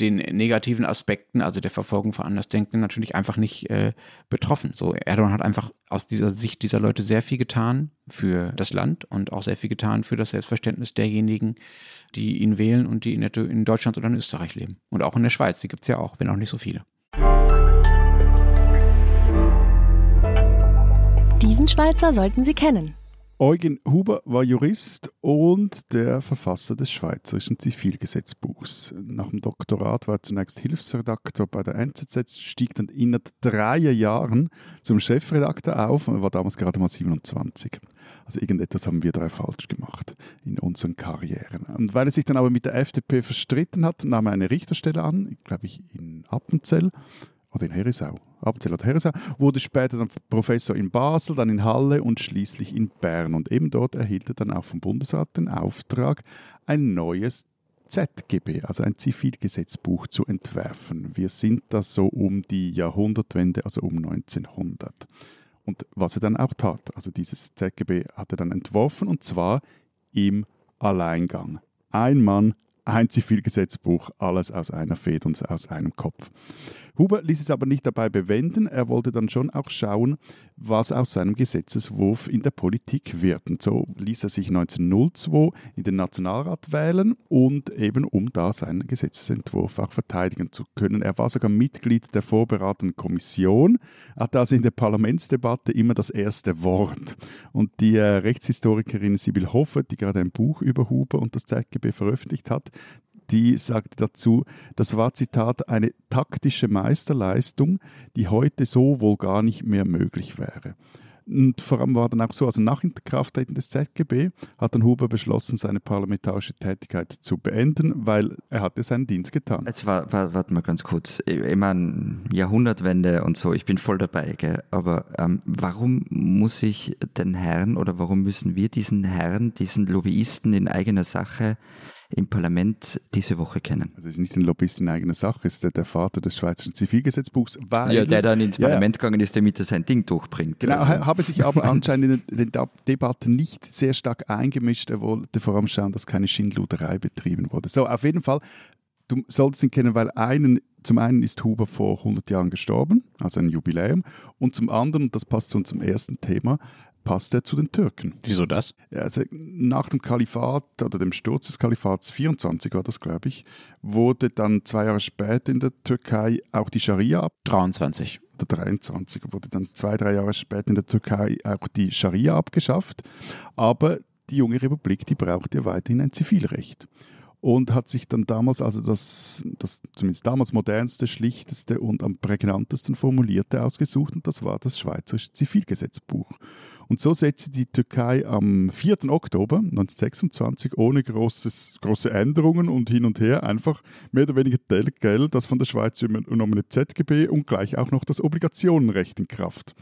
den negativen Aspekten, also der Verfolgung von Andersdenken, natürlich einfach nicht äh, betroffen. So, Erdogan hat einfach aus dieser Sicht dieser Leute sehr viel getan für das Land und auch sehr viel getan für das Selbstverständnis derjenigen, die ihn wählen und die in Deutschland oder in Österreich leben. Und auch in der Schweiz, die gibt es ja auch, wenn auch nicht so viele. Diesen Schweizer sollten Sie kennen. Eugen Huber war Jurist und der Verfasser des Schweizerischen Zivilgesetzbuchs. Nach dem Doktorat war er zunächst Hilfsredakteur bei der NZZ, stieg dann innerhalb drei Jahren zum Chefredakteur auf und war damals gerade mal 27. Also irgendetwas haben wir drei falsch gemacht in unseren Karrieren. Und weil er sich dann aber mit der FDP verstritten hat, nahm er eine Richterstelle an, glaube ich in Appenzell oder in Herisau, Appenzell oder Herisau, wurde später dann Professor in Basel, dann in Halle und schließlich in Bern. Und eben dort erhielt er dann auch vom Bundesrat den Auftrag, ein neues ZGB, also ein Zivilgesetzbuch zu entwerfen. Wir sind da so um die Jahrhundertwende, also um 1900. Und was er dann auch tat, also dieses ZGB hat er dann entworfen und zwar im Alleingang. Ein Mann, ein Zivilgesetzbuch, alles aus einer Feder und aus einem Kopf. Huber ließ es aber nicht dabei bewenden. Er wollte dann schon auch schauen, was aus seinem Gesetzeswurf in der Politik wird. Und so ließ er sich 1902 in den Nationalrat wählen und eben um da seinen Gesetzesentwurf auch verteidigen zu können. Er war sogar Mitglied der vorberatenden Kommission, hatte also in der Parlamentsdebatte immer das erste Wort. Und die äh, Rechtshistorikerin Sibyl Hoffer, die gerade ein Buch über Huber und das ZGB veröffentlicht hat, die sagte dazu, das war Zitat eine taktische Meisterleistung, die heute so wohl gar nicht mehr möglich wäre. Und vor allem war dann auch so, also nach Inkrafttreten des ZGB hat dann Huber beschlossen, seine parlamentarische Tätigkeit zu beenden, weil er hatte seinen Dienst getan. Jetzt war, war, warte mal ganz kurz. Ich meine, Jahrhundertwende und so, ich bin voll dabei, gell? aber ähm, warum muss ich den Herrn oder warum müssen wir diesen Herrn, diesen Lobbyisten in eigener Sache im Parlament diese Woche kennen. Also es ist nicht ein Lobbyist in eigener Sache, es ist der, Vater des Schweizerischen Zivilgesetzbuchs. Weil, ja, der dann ins Parlament ja, gegangen ist, damit er sein Ding durchbringt. Genau, also. habe sich aber anscheinend in den, Debatten nicht sehr stark eingemischt. Er wollte vor allem schauen, dass keine Schindluderei betrieben wurde. So, auf jeden Fall, du solltest ihn kennen, weil einen zum einen ist Huber vor 100 Jahren gestorben, also ein Jubiläum, und zum anderen, und das passt zu unserem ersten Thema, passt er zu den Türken. Wieso das? Also nach dem Kalifat oder dem Sturz des Kalifats 24 war das, glaube ich, wurde dann zwei Jahre später in der Türkei auch die Scharia ab. 23 oder 23 wurde dann zwei, drei Jahre später in der Türkei auch die Scharia abgeschafft. Aber die junge Republik, die braucht ja weiterhin ein Zivilrecht und hat sich dann damals, also das, das zumindest damals modernste, schlichteste und am prägnantesten formulierte ausgesucht und das war das Schweizerische Zivilgesetzbuch. Und so setzte die Türkei am 4. Oktober 1926 ohne großes, große Änderungen und hin und her einfach mehr oder weniger Geld, das von der Schweiz übernommene ZGB und gleich auch noch das Obligationenrecht in Kraft.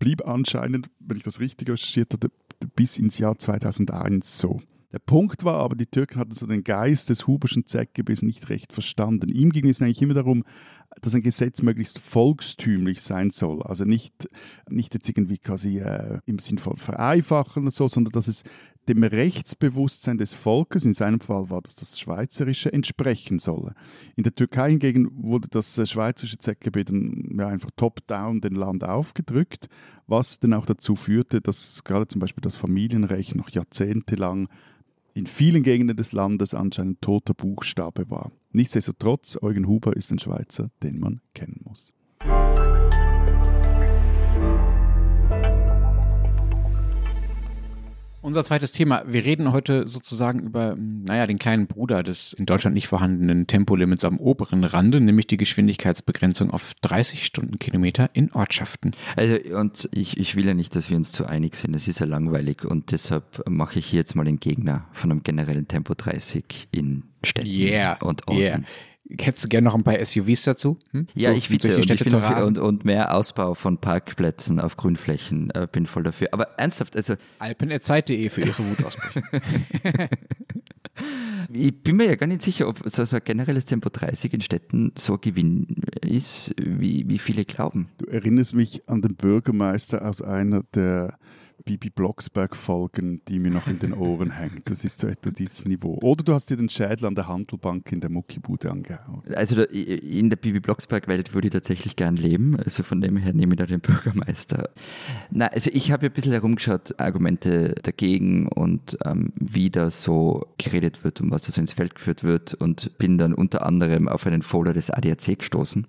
Blieb anscheinend, wenn ich das richtig recherchiert hatte, bis ins Jahr 2001 so. Der Punkt war aber, die Türken hatten so den Geist des Huberschen ZGBs nicht recht verstanden. Ihm ging es eigentlich immer darum, dass ein Gesetz möglichst volkstümlich sein soll. Also nicht, nicht jetzt irgendwie quasi äh, im Sinn von vereinfachen oder so, sondern dass es dem Rechtsbewusstsein des Volkes, in seinem Fall war das das Schweizerische, entsprechen solle. In der Türkei hingegen wurde das äh, Schweizerische ZGB dann ja, einfach top-down den Land aufgedrückt, was dann auch dazu führte, dass gerade zum Beispiel das Familienrecht noch jahrzehntelang in vielen Gegenden des Landes anscheinend toter Buchstabe war. Nichtsdestotrotz, Eugen Huber ist ein Schweizer, den man kennen muss. Unser zweites Thema. Wir reden heute sozusagen über, naja, den kleinen Bruder des in Deutschland nicht vorhandenen Tempolimits am oberen Rande, nämlich die Geschwindigkeitsbegrenzung auf 30 Stundenkilometer in Ortschaften. Also, und ich, ich will ja nicht, dass wir uns zu einig sind. Es ist ja langweilig und deshalb mache ich hier jetzt mal den Gegner von einem generellen Tempo 30 in Städten yeah, und Orten. Yeah. Hättest du gerne noch ein paar SUVs dazu? Hm? Ja, so, ich bitte. Und, ich und, und, mehr Ausbau von Parkplätzen auf Grünflächen. Äh, bin voll dafür. Aber ernsthaft, also. Alpenerzeit.de für ihre Wutausbrüche. ich bin mir ja gar nicht sicher, ob so, so ein generelles Tempo 30 in Städten so Gewinn ist, wie, wie viele glauben. Du erinnerst mich an den Bürgermeister aus einer der Bibi Blocksberg-Folgen, die mir noch in den Ohren hängt. Das ist so etwa dieses Niveau. Oder du hast dir den Schädel an der Handelbank in der Muckibude angehauen. Also in der Bibi Blocksberg-Welt würde ich tatsächlich gern leben. Also von dem her nehme ich da den Bürgermeister. Na, also ich habe ein bisschen herumgeschaut, Argumente dagegen und ähm, wie da so geredet wird und was da so ins Feld geführt wird und bin dann unter anderem auf einen Folder des ADAC gestoßen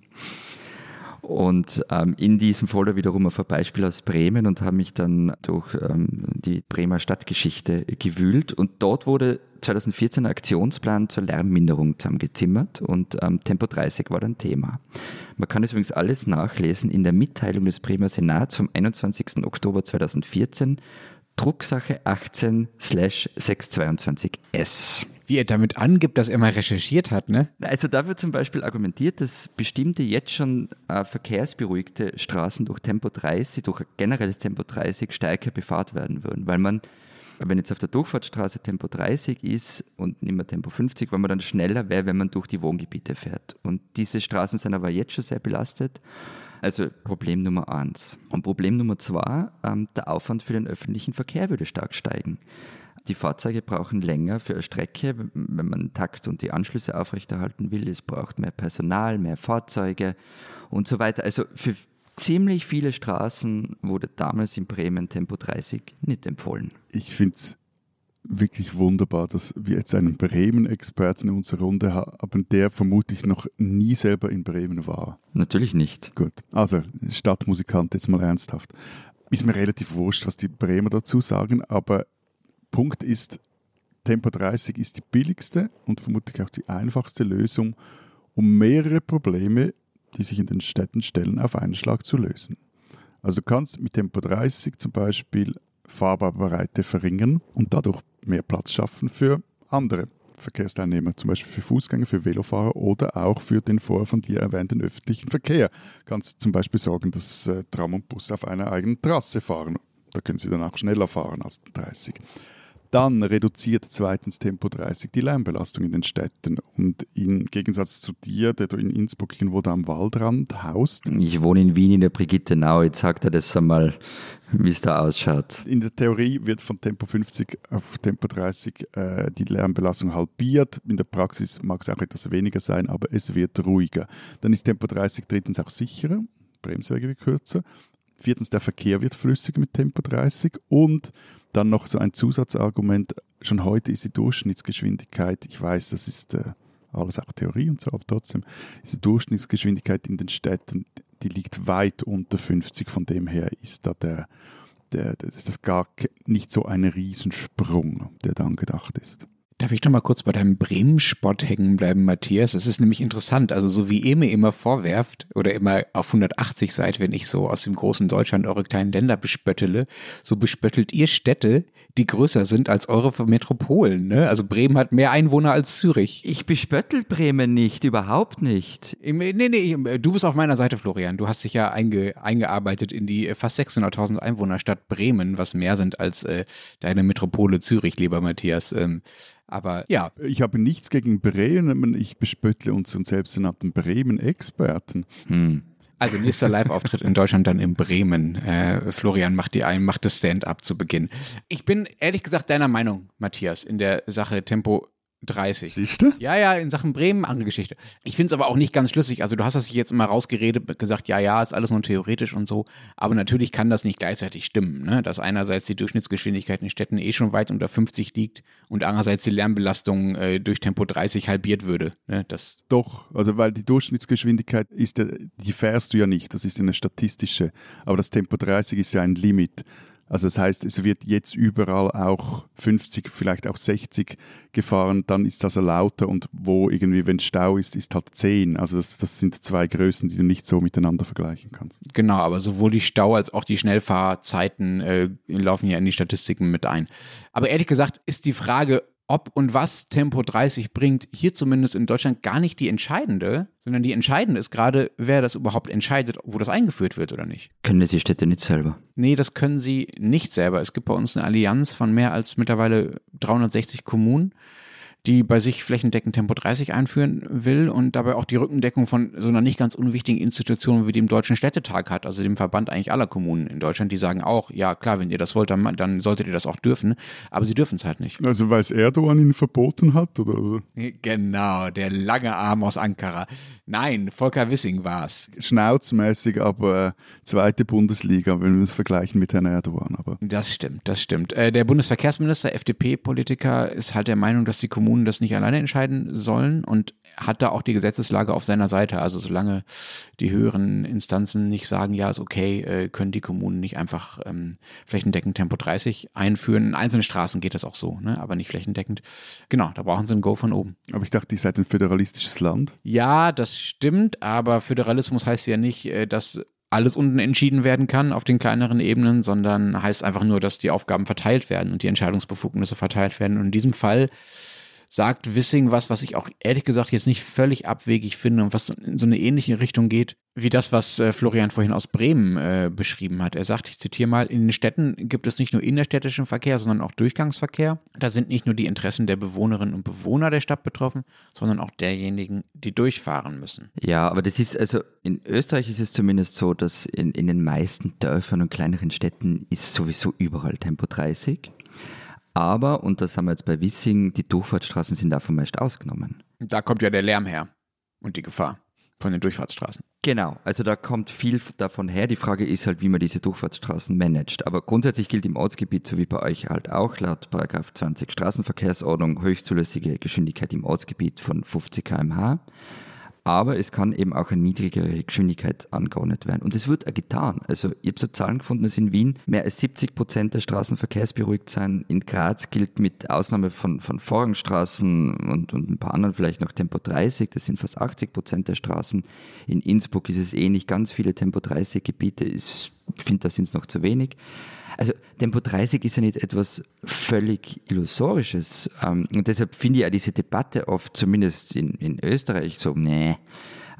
und ähm, in diesem Folder wiederum auf ein Beispiel aus Bremen und habe mich dann durch ähm, die Bremer Stadtgeschichte gewühlt. Und dort wurde 2014 ein Aktionsplan zur Lärmminderung zusammengezimmert und ähm, Tempo 30 war dann Thema. Man kann es übrigens alles nachlesen in der Mitteilung des Bremer Senats vom 21. Oktober 2014 Drucksache 18-622S. Wie er damit angibt, dass er mal recherchiert hat, ne? Also da wird zum Beispiel argumentiert, dass bestimmte jetzt schon äh, verkehrsberuhigte Straßen durch Tempo 30, durch generelles Tempo 30 stärker befahrt werden würden, weil man wenn jetzt auf der Durchfahrtsstraße Tempo 30 ist und nicht mehr Tempo 50, weil man dann schneller wäre, wenn man durch die Wohngebiete fährt. Und diese Straßen sind aber jetzt schon sehr belastet also Problem Nummer eins. Und Problem Nummer zwei, ähm, der Aufwand für den öffentlichen Verkehr würde stark steigen. Die Fahrzeuge brauchen länger für eine Strecke, wenn man Takt und die Anschlüsse aufrechterhalten will. Es braucht mehr Personal, mehr Fahrzeuge und so weiter. Also für ziemlich viele Straßen wurde damals in Bremen Tempo 30 nicht empfohlen. Ich finde es wirklich wunderbar, dass wir jetzt einen Bremen-Experten in unserer Runde haben, der vermutlich noch nie selber in Bremen war. Natürlich nicht. Gut, also Stadtmusikant jetzt mal ernsthaft. Ist mir relativ wurscht, was die Bremer dazu sagen, aber Punkt ist, Tempo 30 ist die billigste und vermutlich auch die einfachste Lösung, um mehrere Probleme, die sich in den Städten stellen, auf einen Schlag zu lösen. Also du kannst mit Tempo 30 zum Beispiel Fahrbarbeite verringern und dadurch mehr Platz schaffen für andere Verkehrsteilnehmer, zum Beispiel für Fußgänger, für Velofahrer oder auch für den vorher von dir erwähnten öffentlichen Verkehr. Kannst zum Beispiel sorgen, dass äh, Tram und Bus auf einer eigenen Trasse fahren. Da können sie dann auch schneller fahren als 30. Dann reduziert zweitens Tempo 30 die Lärmbelastung in den Städten. Und im Gegensatz zu dir, der du in Innsbruck irgendwo da am Waldrand haust. Ich wohne in Wien in der Brigittenau. Jetzt sagt er das einmal, wie es da ausschaut. In der Theorie wird von Tempo 50 auf Tempo 30 äh, die Lärmbelastung halbiert. In der Praxis mag es auch etwas weniger sein, aber es wird ruhiger. Dann ist Tempo 30 drittens auch sicherer. Bremswege wird kürzer. Viertens, der Verkehr wird flüssiger mit Tempo 30 und dann noch so ein Zusatzargument, schon heute ist die Durchschnittsgeschwindigkeit, ich weiß, das ist äh, alles auch Theorie und so, aber trotzdem ist die Durchschnittsgeschwindigkeit in den Städten, die liegt weit unter 50, von dem her ist da der, der, ist das gar nicht so ein Riesensprung, der da angedacht ist. Darf ich noch mal kurz bei deinem Bremen-Spott hängen bleiben, Matthias? Es ist nämlich interessant. Also so wie ihr mir immer vorwerft oder immer auf 180 seid, wenn ich so aus dem großen Deutschland eure kleinen Länder bespöttele, so bespöttelt ihr Städte, die größer sind als eure Metropolen. Ne? Also Bremen hat mehr Einwohner als Zürich. Ich bespöttel Bremen nicht, überhaupt nicht. Nee, nee, du bist auf meiner Seite, Florian. Du hast dich ja einge, eingearbeitet in die fast 600.000 Einwohnerstadt Bremen, was mehr sind als äh, deine Metropole Zürich, lieber Matthias. Ähm, aber ja. Ich habe nichts gegen Bremen, ich bespöttle unseren selbsternannten Bremen-Experten. Hm. Also nächster Live-Auftritt in Deutschland dann in Bremen. Äh, Florian macht die ein, macht das Stand-up zu Beginn. Ich bin ehrlich gesagt deiner Meinung, Matthias, in der Sache Tempo 30. Siehste? Ja, ja, in Sachen Bremen, andere Geschichte. Ich finde es aber auch nicht ganz schlüssig. Also du hast das jetzt immer rausgeredet, gesagt, ja, ja, ist alles nur theoretisch und so. Aber natürlich kann das nicht gleichzeitig stimmen, ne? dass einerseits die Durchschnittsgeschwindigkeit in Städten eh schon weit unter 50 liegt und andererseits die Lärmbelastung äh, durch Tempo 30 halbiert würde. Ne? Das Doch, also weil die Durchschnittsgeschwindigkeit ist, die fährst du ja nicht, das ist eine statistische. Aber das Tempo 30 ist ja ein Limit. Also das heißt, es wird jetzt überall auch 50, vielleicht auch 60 gefahren, dann ist das lauter und wo irgendwie, wenn Stau ist, ist halt 10. Also das, das sind zwei Größen, die du nicht so miteinander vergleichen kannst. Genau, aber sowohl die Stau als auch die Schnellfahrzeiten äh, laufen ja in die Statistiken mit ein. Aber ehrlich gesagt ist die Frage, ob und was Tempo 30 bringt, hier zumindest in Deutschland gar nicht die entscheidende, sondern die entscheidende ist gerade, wer das überhaupt entscheidet, wo das eingeführt wird oder nicht. Können die Städte nicht selber? Nee, das können sie nicht selber. Es gibt bei uns eine Allianz von mehr als mittlerweile 360 Kommunen die bei sich flächendeckend Tempo 30 einführen will und dabei auch die Rückendeckung von so einer nicht ganz unwichtigen Institution wie dem Deutschen Städtetag hat, also dem Verband eigentlich aller Kommunen in Deutschland, die sagen auch, ja klar, wenn ihr das wollt, dann, dann solltet ihr das auch dürfen, aber sie dürfen es halt nicht. Also weil es Erdogan ihnen verboten hat? Oder? Genau, der lange Arm aus Ankara. Nein, Volker Wissing war es. Schnauzmäßig, aber äh, zweite Bundesliga, wenn wir es vergleichen mit Herrn Erdogan. Aber. Das stimmt, das stimmt. Äh, der Bundesverkehrsminister, FDP-Politiker, ist halt der Meinung, dass die Kommunen Kommunen das nicht alleine entscheiden sollen und hat da auch die Gesetzeslage auf seiner Seite. Also solange die höheren Instanzen nicht sagen, ja, ist okay, äh, können die Kommunen nicht einfach ähm, flächendeckend Tempo 30 einführen. In einzelnen Straßen geht das auch so, ne? aber nicht flächendeckend. Genau, da brauchen sie ein Go von oben. Aber ich dachte, ihr seid ein föderalistisches Land. Ja, das stimmt, aber Föderalismus heißt ja nicht, äh, dass alles unten entschieden werden kann auf den kleineren Ebenen, sondern heißt einfach nur, dass die Aufgaben verteilt werden und die Entscheidungsbefugnisse verteilt werden. Und in diesem Fall sagt Wissing was, was ich auch ehrlich gesagt jetzt nicht völlig abwegig finde und was in so eine ähnliche Richtung geht, wie das, was äh, Florian vorhin aus Bremen äh, beschrieben hat. Er sagt, ich zitiere mal, in den Städten gibt es nicht nur innerstädtischen Verkehr, sondern auch Durchgangsverkehr. Da sind nicht nur die Interessen der Bewohnerinnen und Bewohner der Stadt betroffen, sondern auch derjenigen, die durchfahren müssen. Ja, aber das ist, also in Österreich ist es zumindest so, dass in, in den meisten Dörfern und kleineren Städten ist sowieso überall Tempo 30. Aber, und das haben wir jetzt bei Wissing, die Durchfahrtsstraßen sind davon meist ausgenommen. Da kommt ja der Lärm her und die Gefahr von den Durchfahrtsstraßen. Genau, also da kommt viel davon her. Die Frage ist halt, wie man diese Durchfahrtsstraßen managt. Aber grundsätzlich gilt im Ortsgebiet, so wie bei euch halt auch, laut 20 Straßenverkehrsordnung höchstzulässige Geschwindigkeit im Ortsgebiet von 50 km/h aber es kann eben auch eine niedrigere Geschwindigkeit angeordnet werden. Und es wird auch getan. Also ich habe so Zahlen gefunden, dass in Wien mehr als 70 Prozent der Straßenverkehrs beruhigt sein. In Graz gilt mit Ausnahme von, von Vorrangstraßen und, und ein paar anderen vielleicht noch Tempo 30, das sind fast 80 Prozent der Straßen. In Innsbruck ist es ähnlich, ganz viele Tempo 30 Gebiete ist finde, da sind es noch zu wenig. Also Tempo 30 ist ja nicht etwas völlig Illusorisches. Ähm, und deshalb finde ich ja diese Debatte oft, zumindest in, in Österreich, so, nee,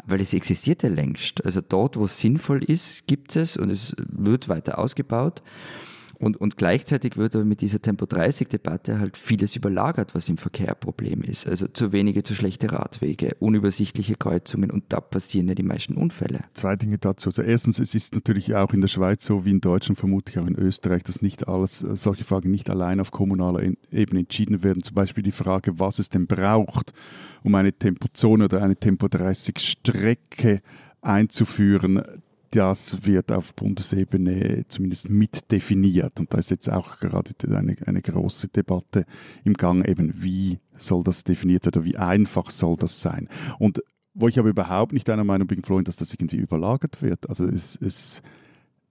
weil es existiert ja längst. Also dort, wo es sinnvoll ist, gibt es und es wird weiter ausgebaut. Und, und gleichzeitig wird aber mit dieser Tempo-30-Debatte halt vieles überlagert, was im Verkehr ein Problem ist. Also zu wenige, zu schlechte Radwege, unübersichtliche Kreuzungen und da passieren ja die meisten Unfälle. Zwei Dinge dazu. Also erstens, es ist natürlich auch in der Schweiz so wie in Deutschland, vermutlich auch in Österreich, dass nicht alles, äh, solche Fragen nicht allein auf kommunaler Ebene entschieden werden. Zum Beispiel die Frage, was es denn braucht, um eine Tempozone oder eine Tempo-30-Strecke einzuführen das wird auf Bundesebene zumindest mitdefiniert. Und da ist jetzt auch gerade eine, eine große Debatte im Gang, eben wie soll das definiert oder wie einfach soll das sein. Und wo ich aber überhaupt nicht einer Meinung bin, Florian, dass das irgendwie überlagert wird. Also es, es,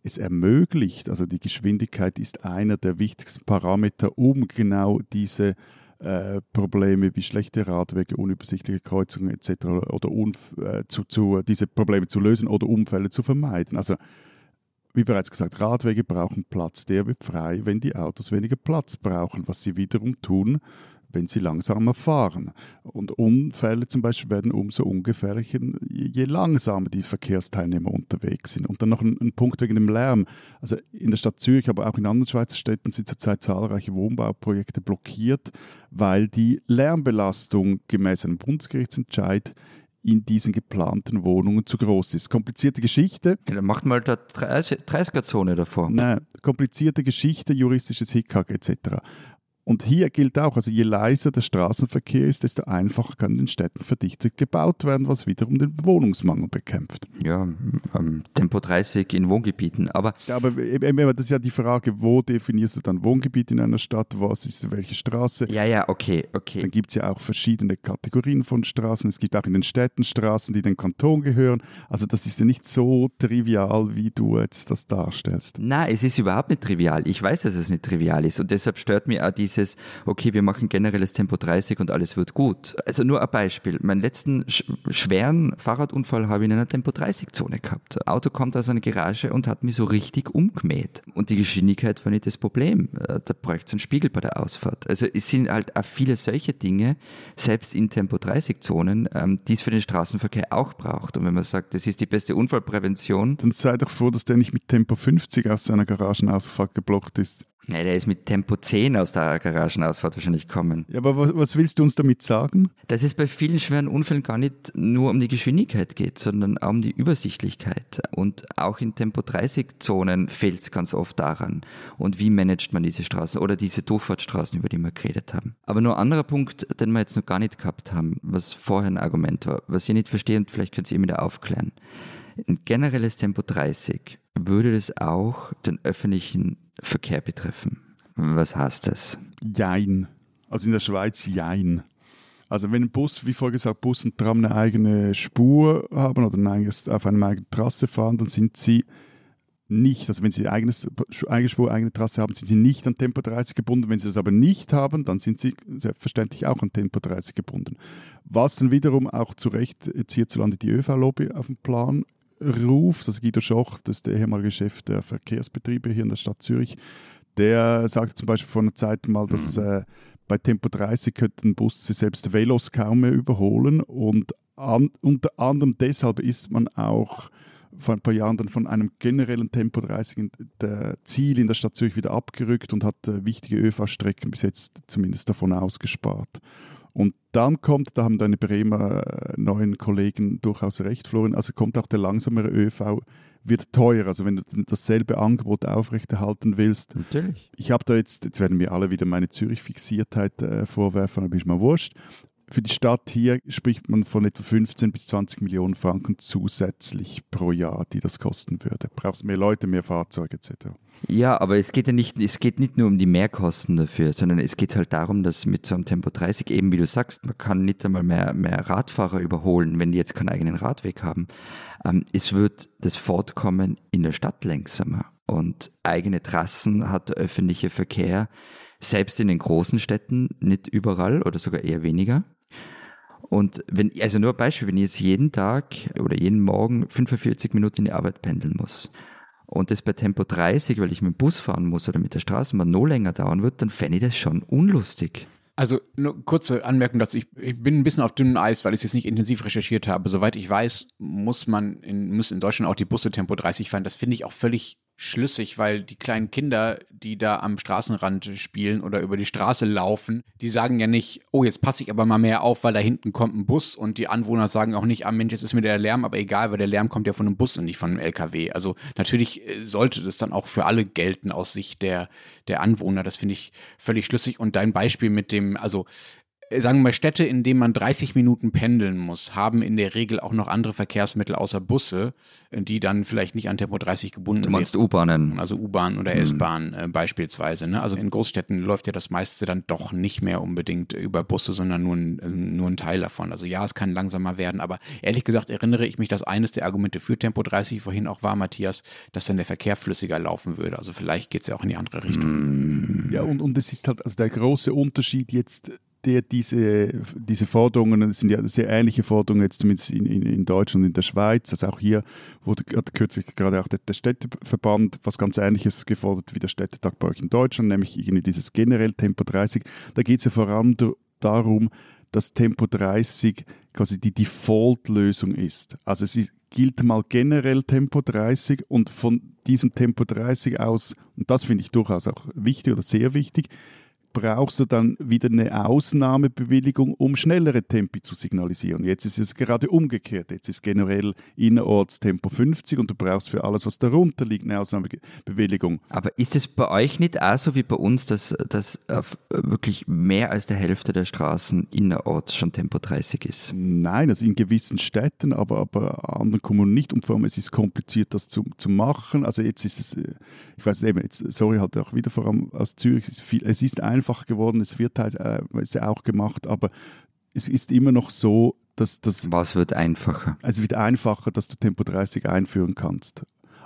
es ermöglicht, also die Geschwindigkeit ist einer der wichtigsten Parameter, um genau diese äh, Probleme wie schlechte Radwege, unübersichtliche Kreuzungen etc. oder äh, zu, zu, diese Probleme zu lösen oder Unfälle zu vermeiden. Also wie bereits gesagt, Radwege brauchen Platz. Der wird frei, wenn die Autos weniger Platz brauchen, was sie wiederum tun, wenn sie langsamer fahren. Und Unfälle zum Beispiel werden umso ungefährlicher, je langsamer die Verkehrsteilnehmer unterwegs sind. Und dann noch ein, ein, Punkt wegen dem Lärm. Also in der Stadt Zürich, aber auch in anderen Schweizer Städten sind zurzeit zahlreiche Wohnbauprojekte blockiert, weil die Lärmbelastung gemäß einem Bundesgerichtsentscheid in diesen geplanten Wohnungen zu groß ist. Komplizierte Geschichte. Ja, dann macht mal da 30er-Zone davor. Nein, komplizierte Geschichte, juristisches Hickhack etc. Und hier gilt auch, also je leiser der Straßenverkehr ist, desto einfacher kann in den Städten verdichtet gebaut werden, was wiederum den Wohnungsmangel bekämpft. Ja, ähm, Tempo 30 in Wohngebieten. Aber, ja, aber das ist ja die Frage, wo definierst du dann Wohngebiet in einer Stadt, was ist welche Straße? Ja, ja, okay, okay. Dann gibt es ja auch verschiedene Kategorien von Straßen. Es gibt auch in den Städten Straßen, die dem Kanton gehören. Also das ist ja nicht so trivial, wie du jetzt das darstellst. Nein, es ist überhaupt nicht trivial. Ich weiß, dass es nicht trivial ist und deshalb stört mir auch diese dieses, okay, wir machen generelles Tempo 30 und alles wird gut. Also nur ein Beispiel. Meinen letzten sch schweren Fahrradunfall habe ich in einer Tempo 30 Zone gehabt. Das Auto kommt aus einer Garage und hat mich so richtig umgemäht. Und die Geschwindigkeit war nicht das Problem. Äh, da bräuchte es einen Spiegel bei der Ausfahrt. Also es sind halt auch viele solche Dinge, selbst in Tempo 30 Zonen, ähm, die es für den Straßenverkehr auch braucht. Und wenn man sagt, das ist die beste Unfallprävention. Dann sei doch froh, dass der nicht mit Tempo 50 aus seiner Garagenausfahrt geblockt ist. Ja, der ist mit Tempo 10 aus der Garagenausfahrt wahrscheinlich kommen. Ja, aber was, was, willst du uns damit sagen? Dass es bei vielen schweren Unfällen gar nicht nur um die Geschwindigkeit geht, sondern auch um die Übersichtlichkeit. Und auch in Tempo 30 Zonen fehlt es ganz oft daran. Und wie managt man diese Straßen oder diese Durchfahrtsstraßen, über die wir geredet haben. Aber nur ein anderer Punkt, den wir jetzt noch gar nicht gehabt haben, was vorher ein Argument war, was ihr nicht versteht und vielleicht könnt ihr mir da aufklären. Ein generelles Tempo 30 würde das auch den öffentlichen Verkehr betreffen. Was heißt das? Jein. Also in der Schweiz Jein. Also wenn ein Bus, wie vorher gesagt, Bus und Tram eine eigene Spur haben oder auf einer eigenen Trasse fahren, dann sind sie nicht, also wenn sie eigenes, eigene Spur, eigene Trasse haben, sind sie nicht an Tempo 30 gebunden. Wenn sie das aber nicht haben, dann sind sie selbstverständlich auch an Tempo 30 gebunden. Was dann wiederum auch zu Recht jetzt hierzulande die ÖV-Lobby auf den Plan ruft, das Guido Schoch, das ist der ehemalige Chef der Verkehrsbetriebe hier in der Stadt Zürich, der sagte zum Beispiel vor einer Zeit mal, dass mhm. äh, bei Tempo 30 könnten Busse selbst Velos kaum mehr überholen und an, unter anderem deshalb ist man auch vor ein paar Jahren dann von einem generellen Tempo 30 in der Ziel in der Stadt Zürich wieder abgerückt und hat äh, wichtige ÖV-Strecken bis jetzt zumindest davon ausgespart. Und dann kommt, da haben deine Bremer äh, neuen Kollegen durchaus recht, Florian, also kommt auch der langsamere ÖV, wird teuer. Also wenn du dasselbe Angebot aufrechterhalten willst. Natürlich. Ich habe da jetzt, jetzt werden mir alle wieder meine Zürich-Fixiertheit äh, vorwerfen, aber ist mal wurscht. Für die Stadt hier spricht man von etwa 15 bis 20 Millionen Franken zusätzlich pro Jahr, die das kosten würde. Brauchst mehr Leute, mehr Fahrzeuge etc. Ja, aber es geht ja nicht, es geht nicht nur um die Mehrkosten dafür, sondern es geht halt darum, dass mit so einem Tempo 30 eben, wie du sagst, man kann nicht einmal mehr, mehr Radfahrer überholen, wenn die jetzt keinen eigenen Radweg haben. Ähm, es wird das Fortkommen in der Stadt langsamer und eigene Trassen hat der öffentliche Verkehr selbst in den großen Städten nicht überall oder sogar eher weniger. Und wenn, also nur ein Beispiel, wenn ich jetzt jeden Tag oder jeden Morgen 45 Minuten in die Arbeit pendeln muss, und das bei Tempo 30, weil ich mit dem Bus fahren muss oder mit der Straßenbahn noch länger dauern wird, dann fände ich das schon unlustig. Also nur kurze Anmerkung dazu. Ich, ich, bin ein bisschen auf dünnem Eis, weil ich es jetzt nicht intensiv recherchiert habe. Soweit ich weiß, muss man in, müssen in Deutschland auch die Busse Tempo 30 fahren. Das finde ich auch völlig schlüssig, weil die kleinen Kinder, die da am Straßenrand spielen oder über die Straße laufen, die sagen ja nicht, oh, jetzt passe ich aber mal mehr auf, weil da hinten kommt ein Bus und die Anwohner sagen auch nicht, ah Mensch, jetzt ist mir der Lärm, aber egal, weil der Lärm kommt ja von einem Bus und nicht von einem LKW. Also natürlich äh, sollte das dann auch für alle gelten aus Sicht der, der Anwohner. Das finde ich völlig schlüssig. Und dein Beispiel mit dem, also sagen wir mal, Städte, in denen man 30 Minuten pendeln muss, haben in der Regel auch noch andere Verkehrsmittel außer Busse, die dann vielleicht nicht an Tempo 30 gebunden sind. Du meinst U-Bahnen? Also U-Bahn oder hm. S-Bahn äh, beispielsweise. Ne? Also in Großstädten läuft ja das meiste dann doch nicht mehr unbedingt über Busse, sondern nur ein, also nur ein Teil davon. Also ja, es kann langsamer werden, aber ehrlich gesagt erinnere ich mich, dass eines der Argumente für Tempo 30 vorhin auch war, Matthias, dass dann der Verkehr flüssiger laufen würde. Also vielleicht geht es ja auch in die andere Richtung. Hm. Ja, und, und es ist halt also der große Unterschied jetzt der diese, diese Forderungen, das sind ja sehr ähnliche Forderungen jetzt zumindest in, in, in Deutschland und in der Schweiz, also auch hier wurde kürzlich gerade auch der, der, Städteverband was ganz Ähnliches gefordert wie der Städtetag bei euch in Deutschland, nämlich dieses generell Tempo 30. Da geht es ja vor allem darum, dass Tempo 30 quasi die Default-Lösung ist. Also es ist, gilt mal generell Tempo 30 und von diesem Tempo 30 aus, und das finde ich durchaus auch wichtig oder sehr wichtig, brauchst du dann wieder eine Ausnahmebewilligung, um schnellere Tempi zu signalisieren. Jetzt ist es gerade umgekehrt. Jetzt ist generell innerorts Tempo 50 und du brauchst für alles, was darunter liegt, eine Ausnahmebewilligung. Aber ist es bei euch nicht auch so wie bei uns, dass, dass wirklich mehr als der Hälfte der Straßen innerorts schon Tempo 30 ist? Nein, also in gewissen Städten, aber, aber anderen Kommunen nicht. Und vor allem, es ist kompliziert, das zu, zu machen. Also jetzt ist es, äh, ich weiß eben, jetzt, sorry, halt auch wieder vor allem aus Zürich, es ist, viel, es ist ein einfach geworden, es wird halt, äh, auch gemacht, aber es ist immer noch so, dass das. Was wird einfacher? Es wird einfacher, dass du Tempo 30 einführen kannst.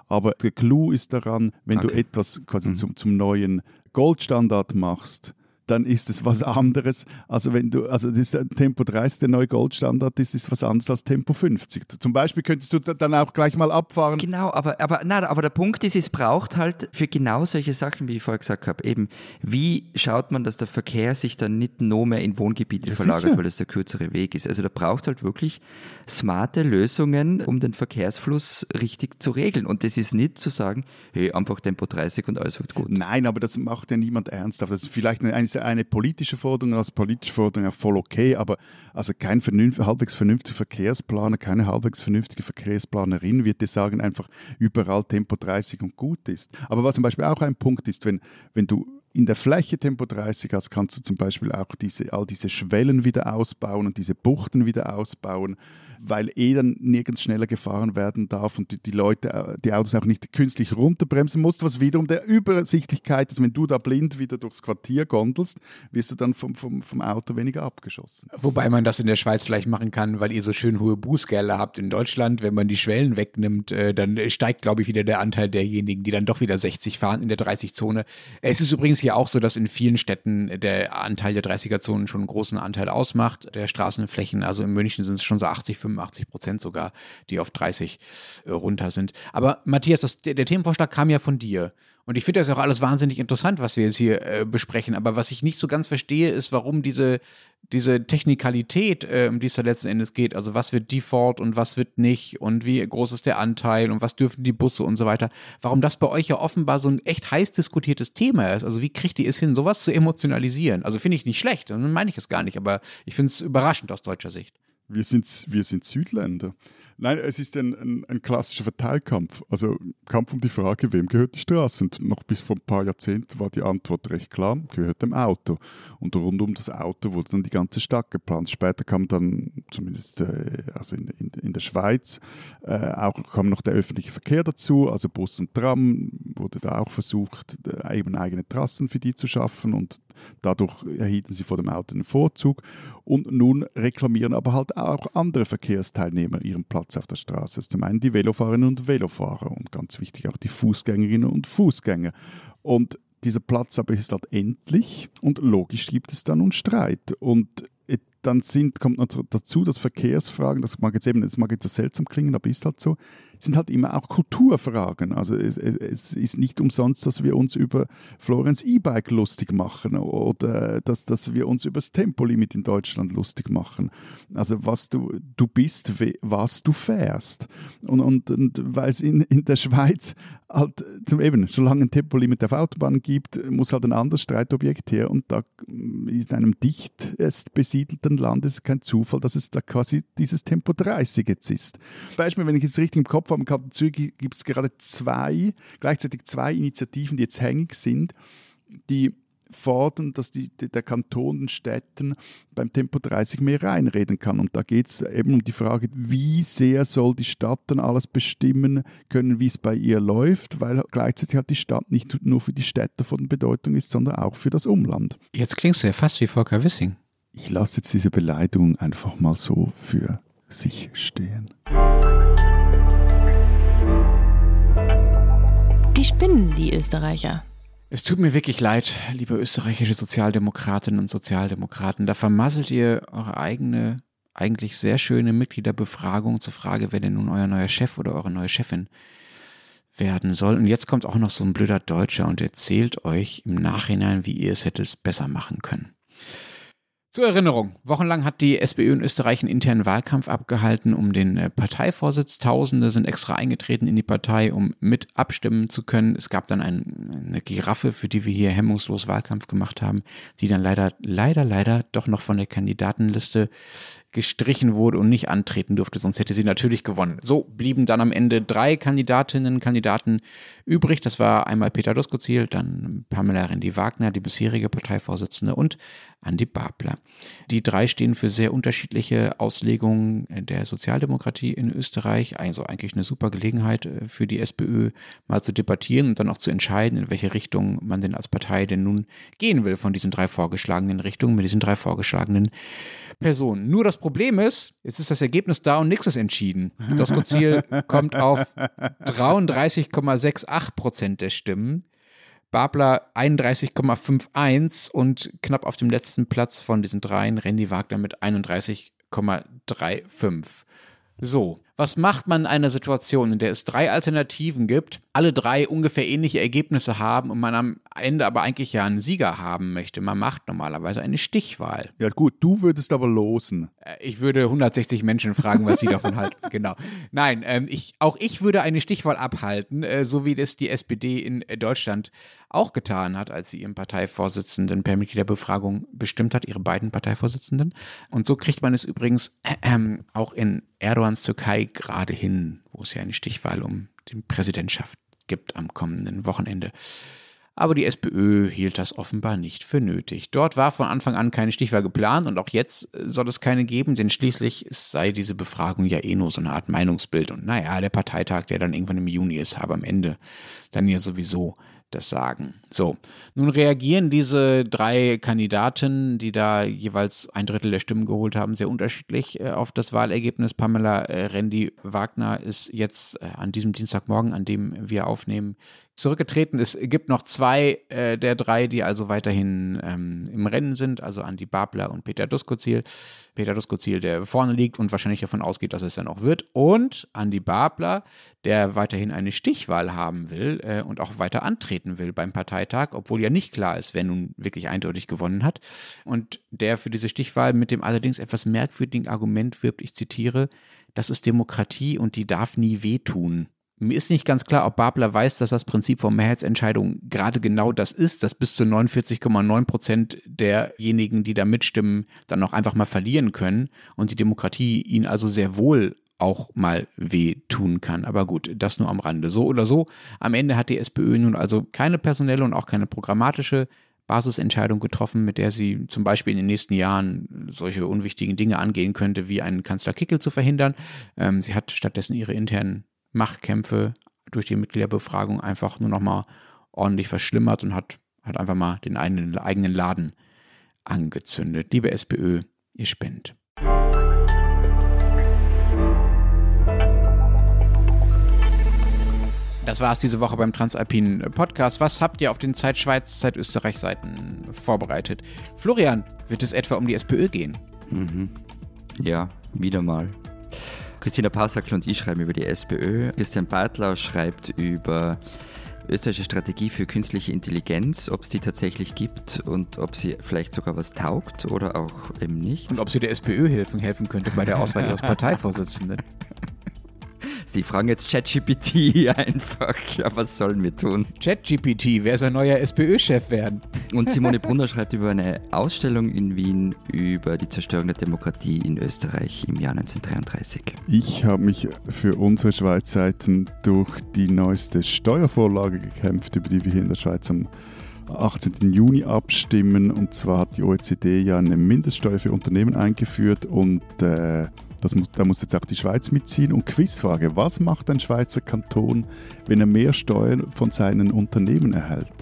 Aber der Clou ist daran, wenn okay. du etwas quasi mhm. zum, zum neuen Goldstandard machst, dann ist es was anderes. Also wenn du, also das Tempo 30 der neue Goldstandard ist, ist was anderes als Tempo 50. Zum Beispiel könntest du dann auch gleich mal abfahren. Genau, aber, aber, nein, aber der Punkt ist, es braucht halt für genau solche Sachen, wie ich vorher gesagt habe, eben, wie schaut man, dass der Verkehr sich dann nicht noch mehr in Wohngebiete ja, verlagert, sicher. weil das der kürzere Weg ist. Also da braucht halt wirklich smarte Lösungen, um den Verkehrsfluss richtig zu regeln. Und das ist nicht zu sagen, hey, einfach Tempo 30 und alles wird gut. Nein, aber das macht ja niemand ernsthaft. Das ist vielleicht eine, eine eine politische Forderung, als politische Forderung auch voll okay, aber also kein vernünft, halbwegs vernünftiger Verkehrsplaner, keine halbwegs vernünftige Verkehrsplanerin wird dir sagen, einfach überall Tempo 30 und gut ist. Aber was zum Beispiel auch ein Punkt ist, wenn, wenn du in der Fläche Tempo 30 hast, kannst du zum Beispiel auch diese, all diese Schwellen wieder ausbauen und diese Buchten wieder ausbauen weil eh dann nirgends schneller gefahren werden darf und die, die Leute, äh, die Autos auch nicht künstlich runterbremsen musst, was wiederum der Übersichtlichkeit ist. Wenn du da blind wieder durchs Quartier gondelst, wirst du dann vom, vom, vom Auto weniger abgeschossen. Wobei man das in der Schweiz vielleicht machen kann, weil ihr so schön hohe Bußgelder habt in Deutschland. Wenn man die Schwellen wegnimmt, äh, dann steigt, glaube ich, wieder der Anteil derjenigen, die dann doch wieder 60 fahren in der 30-Zone. Es ist übrigens hier auch so, dass in vielen Städten der Anteil der 30er-Zonen schon einen großen Anteil ausmacht, der Straßenflächen. Also in München sind es schon so 80, 85 85 Prozent sogar, die auf 30 äh, runter sind. Aber Matthias, das, der, der, Themenvorschlag kam ja von dir. Und ich finde das auch alles wahnsinnig interessant, was wir jetzt hier äh, besprechen. Aber was ich nicht so ganz verstehe, ist, warum diese, diese Technikalität, äh, um die es da letzten Endes geht, also was wird Default und was wird nicht und wie groß ist der Anteil und was dürfen die Busse und so weiter, warum das bei euch ja offenbar so ein echt heiß diskutiertes Thema ist. Also wie kriegt ihr es hin, sowas zu emotionalisieren? Also finde ich nicht schlecht, dann meine ich es gar nicht, aber ich finde es überraschend aus deutscher Sicht. Wir sind, wir sind Südländer. Nein, es ist ein, ein, ein, klassischer Verteilkampf. Also Kampf um die Frage, wem gehört die Straße? Und noch bis vor ein paar Jahrzehnten war die Antwort recht klar, gehört dem Auto. Und rund um das Auto wurde dann die ganze Stadt geplant. Später kam dann, zumindest äh, also in, in, in, der Schweiz, äh, auch kam noch der öffentliche Verkehr dazu, also Bus und Tram wurde da auch versucht, äh, eben eigene Trassen für die zu schaffen und dadurch erhielten sie vor dem Auto einen Vorzug. Und nun reklamieren aber halt auch andere Verkehrsteilnehmer ihren Platz Platz auf der Straße. Ist zum einen die Velofaherinnen und Velofahrer und ganz wichtig auch die Fußgängerinnen und Fußgänger. Und dieser Platz aber ist halt endlich und logisch gibt es dann nun Streit. Und dann sind, kommt noch dazu, dass Verkehrsfragen, das mag jetzt eben, das mag jetzt seltsam klingen, aber ist halt so, sind halt immer auch Kulturfragen. Also es, es ist nicht umsonst, dass wir uns über Florenz E-Bike lustig machen oder dass, dass wir uns über das Tempolimit in Deutschland lustig machen. Also was du, du bist, was du fährst. Und, und, und weil es in, in der Schweiz halt zum eben, solange ein Tempolimit auf Autobahnen gibt, muss halt ein anderes Streitobjekt her und da in einem dichtest besiedelten Land ist es kein Zufall, dass es da quasi dieses Tempo 30 jetzt ist. Beispiel, wenn ich jetzt richtig im Kopf habe, im Zürich gibt es gerade zwei, gleichzeitig zwei Initiativen, die jetzt hängig sind, die fordern, dass die, der Kanton den Städten beim Tempo 30 mehr reinreden kann. Und da geht es eben um die Frage, wie sehr soll die Stadt dann alles bestimmen können, wie es bei ihr läuft, weil gleichzeitig hat die Stadt nicht nur für die Städte von Bedeutung ist, sondern auch für das Umland. Jetzt klingst du ja fast wie Volker Wissing. Ich lasse jetzt diese Beleidigung einfach mal so für sich stehen. Die spinnen, die Österreicher. Es tut mir wirklich leid, liebe österreichische Sozialdemokratinnen und Sozialdemokraten. Da vermasselt ihr eure eigene, eigentlich sehr schöne Mitgliederbefragung zur Frage, wer denn nun euer neuer Chef oder eure neue Chefin werden soll. Und jetzt kommt auch noch so ein blöder Deutscher und erzählt euch im Nachhinein, wie ihr es hättet besser machen können. Zur Erinnerung, wochenlang hat die SPÖ in Österreich einen internen Wahlkampf abgehalten um den äh, Parteivorsitz. Tausende sind extra eingetreten in die Partei, um mit abstimmen zu können. Es gab dann ein, eine Giraffe, für die wir hier hemmungslos Wahlkampf gemacht haben, die dann leider, leider, leider doch noch von der Kandidatenliste gestrichen wurde und nicht antreten durfte, sonst hätte sie natürlich gewonnen. So blieben dann am Ende drei Kandidatinnen und Kandidaten übrig. Das war einmal Peter Doskozil, dann Pamela Rendi-Wagner, die bisherige Parteivorsitzende und Andi Babler. Die drei stehen für sehr unterschiedliche Auslegungen der Sozialdemokratie in Österreich. Also eigentlich eine super Gelegenheit äh, für die SPÖ mal zu debattieren und dann auch zu entscheiden, in welche Richtung man denn als Partei denn nun gehen will von diesen drei vorgeschlagenen Richtungen, mit diesen drei vorgeschlagenen Personen. Nur das Problem ist, jetzt ist das Ergebnis da und nichts ist entschieden. Das Ziel kommt auf 33,68 Prozent der Stimmen. Babler 31,51 und knapp auf dem letzten Platz von diesen dreien Randy Wagner mit 31,35. So, was macht man in einer Situation, in der es drei Alternativen gibt, alle drei ungefähr ähnliche Ergebnisse haben und man am Ende aber eigentlich ja einen Sieger haben möchte? Man macht normalerweise eine Stichwahl. Ja gut, du würdest aber losen. Äh, ich würde 160 Menschen fragen, was sie davon halten. Genau. Nein, ähm, ich, auch ich würde eine Stichwahl abhalten, äh, so wie das die SPD in äh, Deutschland auch getan hat, als sie ihren Parteivorsitzenden per Mitgliederbefragung bestimmt hat, ihre beiden Parteivorsitzenden. Und so kriegt man es übrigens äh, auch in Erdogans Türkei gerade hin, wo es ja eine Stichwahl um die Präsidentschaft gibt am kommenden Wochenende. Aber die SPÖ hielt das offenbar nicht für nötig. Dort war von Anfang an keine Stichwahl geplant und auch jetzt soll es keine geben, denn schließlich sei diese Befragung ja eh nur so eine Art Meinungsbild. Und naja, der Parteitag, der dann irgendwann im Juni ist, habe am Ende dann ja sowieso das sagen. So, nun reagieren diese drei Kandidaten, die da jeweils ein Drittel der Stimmen geholt haben, sehr unterschiedlich äh, auf das Wahlergebnis. Pamela äh, Rendi Wagner ist jetzt äh, an diesem Dienstagmorgen, an dem wir aufnehmen, zurückgetreten. Es gibt noch zwei äh, der drei, die also weiterhin ähm, im Rennen sind, also Andi Babler und Peter Duskozil. Peter Duskozil, der vorne liegt und wahrscheinlich davon ausgeht, dass es dann auch wird. Und Andi Babler, der weiterhin eine Stichwahl haben will äh, und auch weiter antreten will beim Parteitag, obwohl ja nicht klar ist, wer nun wirklich eindeutig gewonnen hat. Und der für diese Stichwahl mit dem allerdings etwas merkwürdigen Argument wirbt, ich zitiere, das ist Demokratie und die darf nie wehtun. Mir ist nicht ganz klar, ob Babler weiß, dass das Prinzip von Mehrheitsentscheidungen gerade genau das ist, dass bis zu 49,9 Prozent derjenigen, die da mitstimmen, dann auch einfach mal verlieren können und die Demokratie ihnen also sehr wohl auch mal wehtun kann. Aber gut, das nur am Rande. So oder so, am Ende hat die SPÖ nun also keine personelle und auch keine programmatische Basisentscheidung getroffen, mit der sie zum Beispiel in den nächsten Jahren solche unwichtigen Dinge angehen könnte, wie einen Kanzler Kickel zu verhindern. Ähm, sie hat stattdessen ihre internen Machtkämpfe durch die Mitgliederbefragung einfach nur noch mal ordentlich verschlimmert und hat, hat einfach mal den eigenen, eigenen Laden angezündet. Liebe SPÖ, ihr spendet. Das war es diese Woche beim Transalpinen Podcast. Was habt ihr auf den Zeit Schweiz, Zeit Österreich Seiten vorbereitet? Florian, wird es etwa um die SPÖ gehen? Mhm. Ja, wieder mal. Christina Pausackel und ich schreiben über die SPÖ. Christian Bartlau schreibt über österreichische Strategie für künstliche Intelligenz, ob es die tatsächlich gibt und ob sie vielleicht sogar was taugt oder auch eben nicht. Und ob sie der SPÖ helfen, helfen könnte bei der Auswahl ihres Parteivorsitzenden. Die fragen jetzt ChatGPT einfach, ja, was sollen wir tun? ChatGPT, wer soll neuer SPÖ-Chef werden? Und Simone Brunner schreibt über eine Ausstellung in Wien über die Zerstörung der Demokratie in Österreich im Jahr 1933. Ich habe mich für unsere Schweizseiten durch die neueste Steuervorlage gekämpft, über die wir hier in der Schweiz am 18. Juni abstimmen. Und zwar hat die OECD ja eine Mindeststeuer für Unternehmen eingeführt und äh, das muss, da muss jetzt auch die Schweiz mitziehen. Und Quizfrage, was macht ein Schweizer Kanton, wenn er mehr Steuern von seinen Unternehmen erhält?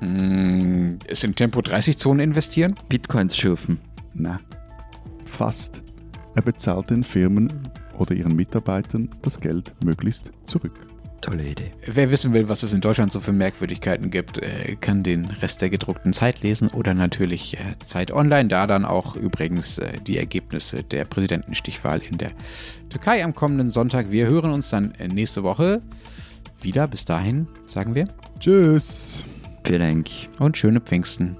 Mm, ist in Tempo 30 Zonen investieren? Bitcoins schürfen. Na, fast. Er bezahlt den Firmen oder ihren Mitarbeitern das Geld möglichst zurück. Tolle Idee. Wer wissen will, was es in Deutschland so für Merkwürdigkeiten gibt, äh, kann den Rest der gedruckten Zeit lesen oder natürlich äh, Zeit Online, da dann auch übrigens äh, die Ergebnisse der Präsidentenstichwahl in der Türkei am kommenden Sonntag. Wir hören uns dann nächste Woche wieder. Bis dahin sagen wir Tschüss. Vielen Dank. Und schöne Pfingsten.